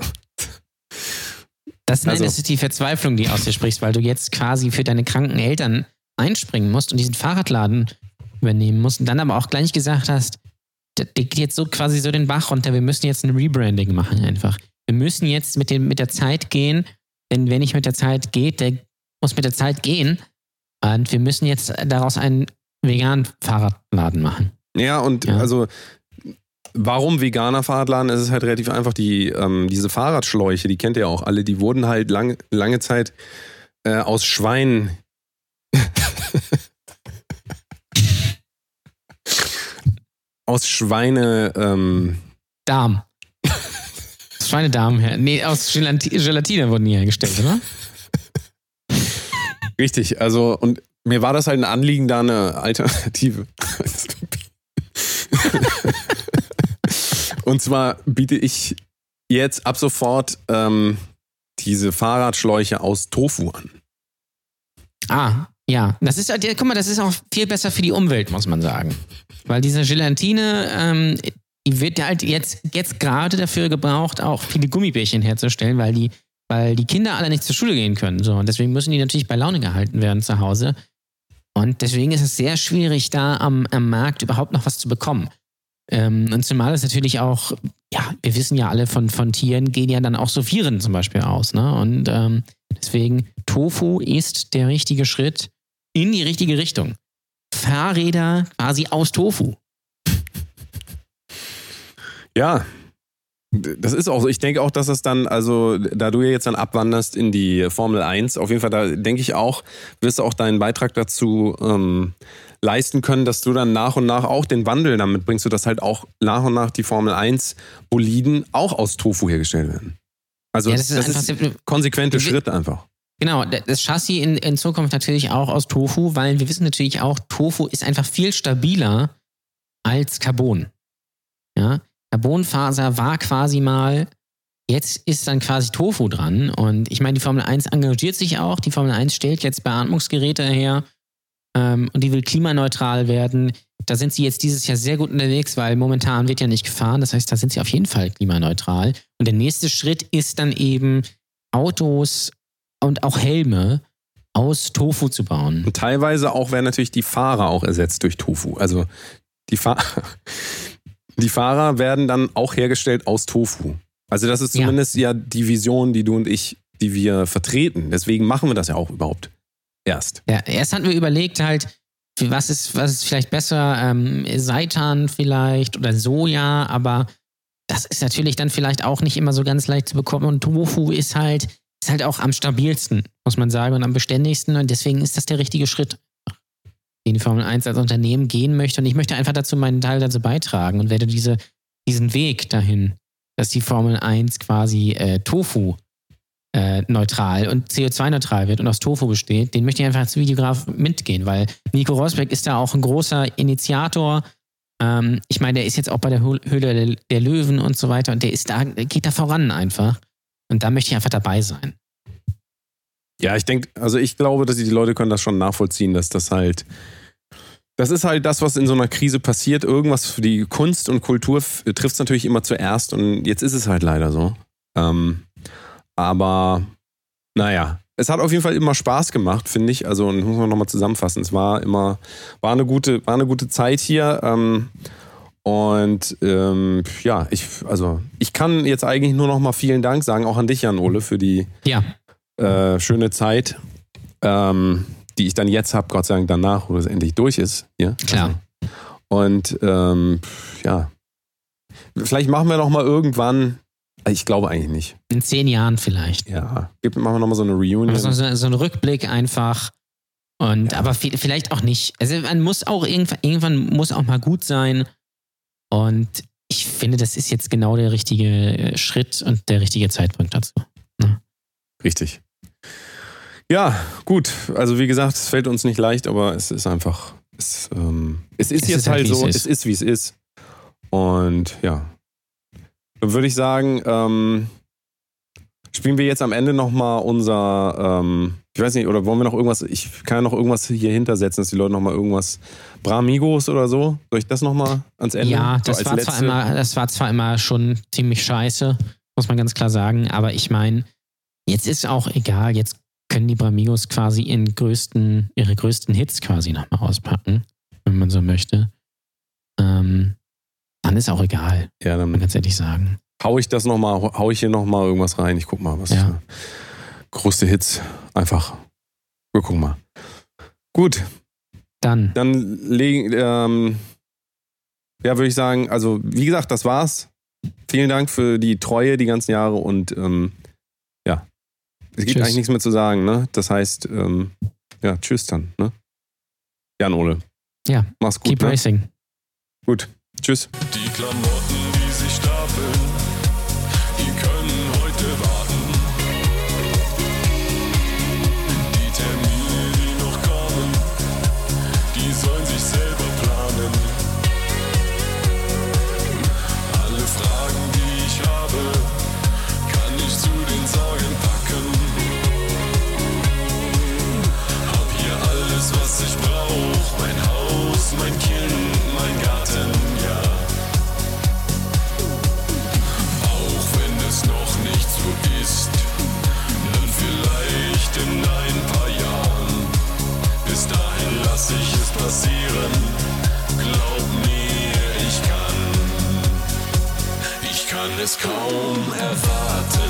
Speaker 4: Das, nein,
Speaker 3: Also-
Speaker 4: das ist die Verzweiflung, die aus dir sprichst, weil du jetzt quasi für deine kranken Eltern einspringen musst und diesen Fahrradladen übernehmen musst und dann aber auch gleich gesagt hast, der der geht jetzt so quasi so den Bach runter, wir müssen jetzt ein Rebranding machen einfach. Wir müssen jetzt mit, dem, mit der Zeit gehen, denn wer nicht mit der Zeit geht, der muss mit der Zeit gehen und wir müssen jetzt daraus einen veganen Fahrradladen machen.
Speaker 3: Ja, und
Speaker 4: Ja.
Speaker 3: also warum veganer Fahrradladen? Es ist halt relativ einfach. Die, ähm, diese Fahrradschläuche, die kennt ihr ja auch alle, die wurden halt lang, lange Zeit äh, aus Schweinen. aus Schweine. Ähm,
Speaker 4: Darm. Schweinedarm her. Nee, aus Gelati Gelatine wurden die hergestellt, oder?
Speaker 3: richtig, also und mir war das halt ein Anliegen, da eine Alternative. Und zwar biete ich jetzt ab sofort ähm, diese Fahrradschläuche aus Tofu an.
Speaker 4: Ah, Ja, das ist, guck mal, das ist auch viel besser für die Umwelt, muss man sagen. Weil diese Gelatine, ähm, die wird halt jetzt, jetzt gerade dafür gebraucht, auch viele Gummibärchen herzustellen, weil die, weil die Kinder alle nicht zur Schule gehen können. So, und deswegen müssen die natürlich bei Laune gehalten werden zu Hause. Und deswegen ist es sehr schwierig, da am, am Markt überhaupt noch was zu bekommen. Ähm, und zumal es natürlich auch, ja, wir wissen ja alle von, von Tieren, gehen ja dann auch so Viren zum Beispiel aus. Ne? Und ähm, deswegen, Tofu ist der richtige Schritt in die richtige Richtung. Fahrräder quasi aus Tofu.
Speaker 3: Ja, das ist auch so. Ich denke auch, dass es dann, also da du ja jetzt dann abwanderst in die Formel 1, auf jeden Fall, da denke ich auch, wirst du auch deinen Beitrag dazu ähm, leisten können, dass du dann nach und nach auch den Wandel damit bringst, sodass halt auch nach und nach die Formel 1 Boliden auch aus Tofu hergestellt werden. Also
Speaker 4: Ja,
Speaker 3: das,
Speaker 4: das ist
Speaker 3: das
Speaker 4: einfach-
Speaker 3: ist konsequente Schritte einfach.
Speaker 4: Genau, das Chassis in, in Zukunft natürlich auch aus Tofu, weil wir wissen natürlich auch, Tofu ist einfach viel stabiler als Carbon. Ja, Carbonfaser war quasi mal, jetzt ist dann quasi Tofu dran. Und ich meine, die Formel 1 engagiert sich auch. Die Formel 1 stellt jetzt Beatmungsgeräte her ähm, und die will klimaneutral werden. Da sind sie jetzt dieses Jahr sehr gut unterwegs, weil momentan wird ja nicht gefahren. Das heißt, da sind sie auf jeden Fall klimaneutral. Und der nächste Schritt ist dann eben, Autos und auch Helme aus Tofu zu bauen.
Speaker 3: Und teilweise auch werden natürlich die Fahrer auch ersetzt durch Tofu. Also die, Fahr die Fahrer werden dann auch hergestellt aus Tofu. Also das ist
Speaker 4: Ja.
Speaker 3: zumindest ja. die Vision, die du und ich, die wir vertreten. Deswegen machen wir das ja auch überhaupt erst.
Speaker 4: Ja, erst hatten wir überlegt halt, was ist, was ist vielleicht besser, ähm, Seitan vielleicht oder Soja, aber das ist natürlich dann vielleicht auch nicht immer so ganz leicht zu bekommen und Tofu ist halt, ist halt auch am stabilsten, muss man sagen, und am beständigsten und deswegen ist das der richtige Schritt, den die Formel 1 als Unternehmen gehen möchte und ich möchte einfach dazu meinen Teil dazu beitragen und werde diese, diesen Weg dahin, dass die Formel 1 quasi äh, Tofu äh, neutral und CO2-neutral wird und aus Tofu besteht, den möchte ich einfach als Videograf mitgehen, weil Nico Rosberg ist da auch ein großer Initiator. Ähm, ich meine, der ist jetzt auch bei der Höh- Höhle der, Löwen und so weiter und der ist da, geht da voran einfach. Und da möchte ich einfach dabei sein.
Speaker 3: Ja, ich denke, also ich glaube, dass die Leute können das schon nachvollziehen, dass das halt, das ist halt das, was in so einer Krise passiert. Irgendwas für die Kunst und Kultur trifft es natürlich immer zuerst und jetzt ist es halt leider so. Ähm, aber naja, es hat auf jeden Fall immer Spaß gemacht, finde ich. Also und muss man nochmal zusammenfassen. Es war immer, war eine gute, war eine gute Zeit hier. Ähm, und ähm, ja, ich, also ich kann jetzt eigentlich nur noch mal vielen Dank sagen, auch an dich, Jan Ole, für die
Speaker 4: Ja,
Speaker 3: äh, schöne Zeit, ähm, die ich dann jetzt habe, Gott sei Dank danach, wo es endlich durch ist. Ja?
Speaker 4: Klar.
Speaker 3: Also, und ähm, ja, vielleicht machen wir noch mal irgendwann. Ich glaube eigentlich nicht.
Speaker 4: in zehn Jahren vielleicht.
Speaker 3: Ja, Gib- machen wir noch mal so eine Reunion.
Speaker 4: Also so, so ein Rückblick einfach. Und aber vi- vielleicht auch nicht. Also man muss auch irgendwann, irgendwann muss auch mal gut sein. Und ich finde, das ist jetzt genau der richtige äh, Schritt und der richtige Zeitpunkt dazu.
Speaker 3: Richtig. Ja, gut. Also wie gesagt, es fällt uns nicht leicht, aber es ist einfach, es, ähm, es ist
Speaker 4: Es
Speaker 3: jetzt
Speaker 4: ist halt,
Speaker 3: halt so, es ist, wie es ist. Und ja, dann würde ich sagen, ähm, spielen wir jetzt am Ende nochmal unser, ähm, ich weiß nicht, oder wollen wir noch irgendwas, ich kann ja noch irgendwas hier hintersetzen, dass die Leute nochmal irgendwas, Bramigos oder so, soll ich das nochmal ans Ende?
Speaker 4: Ja,
Speaker 3: So
Speaker 4: das
Speaker 3: als
Speaker 4: war, zwar immer, das war zwar immer schon ziemlich scheiße, muss man ganz klar sagen, aber ich meine, jetzt ist auch egal, jetzt können die Bramigos quasi ihren größten, ihre größten Hits quasi nochmal auspacken, wenn man so möchte. Ähm, dann ist auch egal,
Speaker 3: Ja, dann
Speaker 4: ganz ehrlich sagen.
Speaker 3: hau ich das nochmal, hau ich hier nochmal irgendwas rein. Ich guck mal, was
Speaker 4: Ja.
Speaker 3: größte Hits einfach. Wir gucken mal. Gut,
Speaker 4: Dann,
Speaker 3: dann legen, ähm, ja, würde ich sagen, also wie gesagt, das war's. Vielen Dank für die Treue die ganzen Jahre und ähm, ja, es gibt
Speaker 4: Tschüss.
Speaker 3: eigentlich nichts mehr zu sagen, ne? Das heißt, ähm, ja, tschüss dann, ne? Jan Ole.
Speaker 4: Ja,
Speaker 3: Mach's gut.
Speaker 4: keep
Speaker 3: Ne?
Speaker 4: racing.
Speaker 3: Gut. Tschüss.
Speaker 2: Die Klamotten, die sich stapeln,
Speaker 1: es kaum erwarten,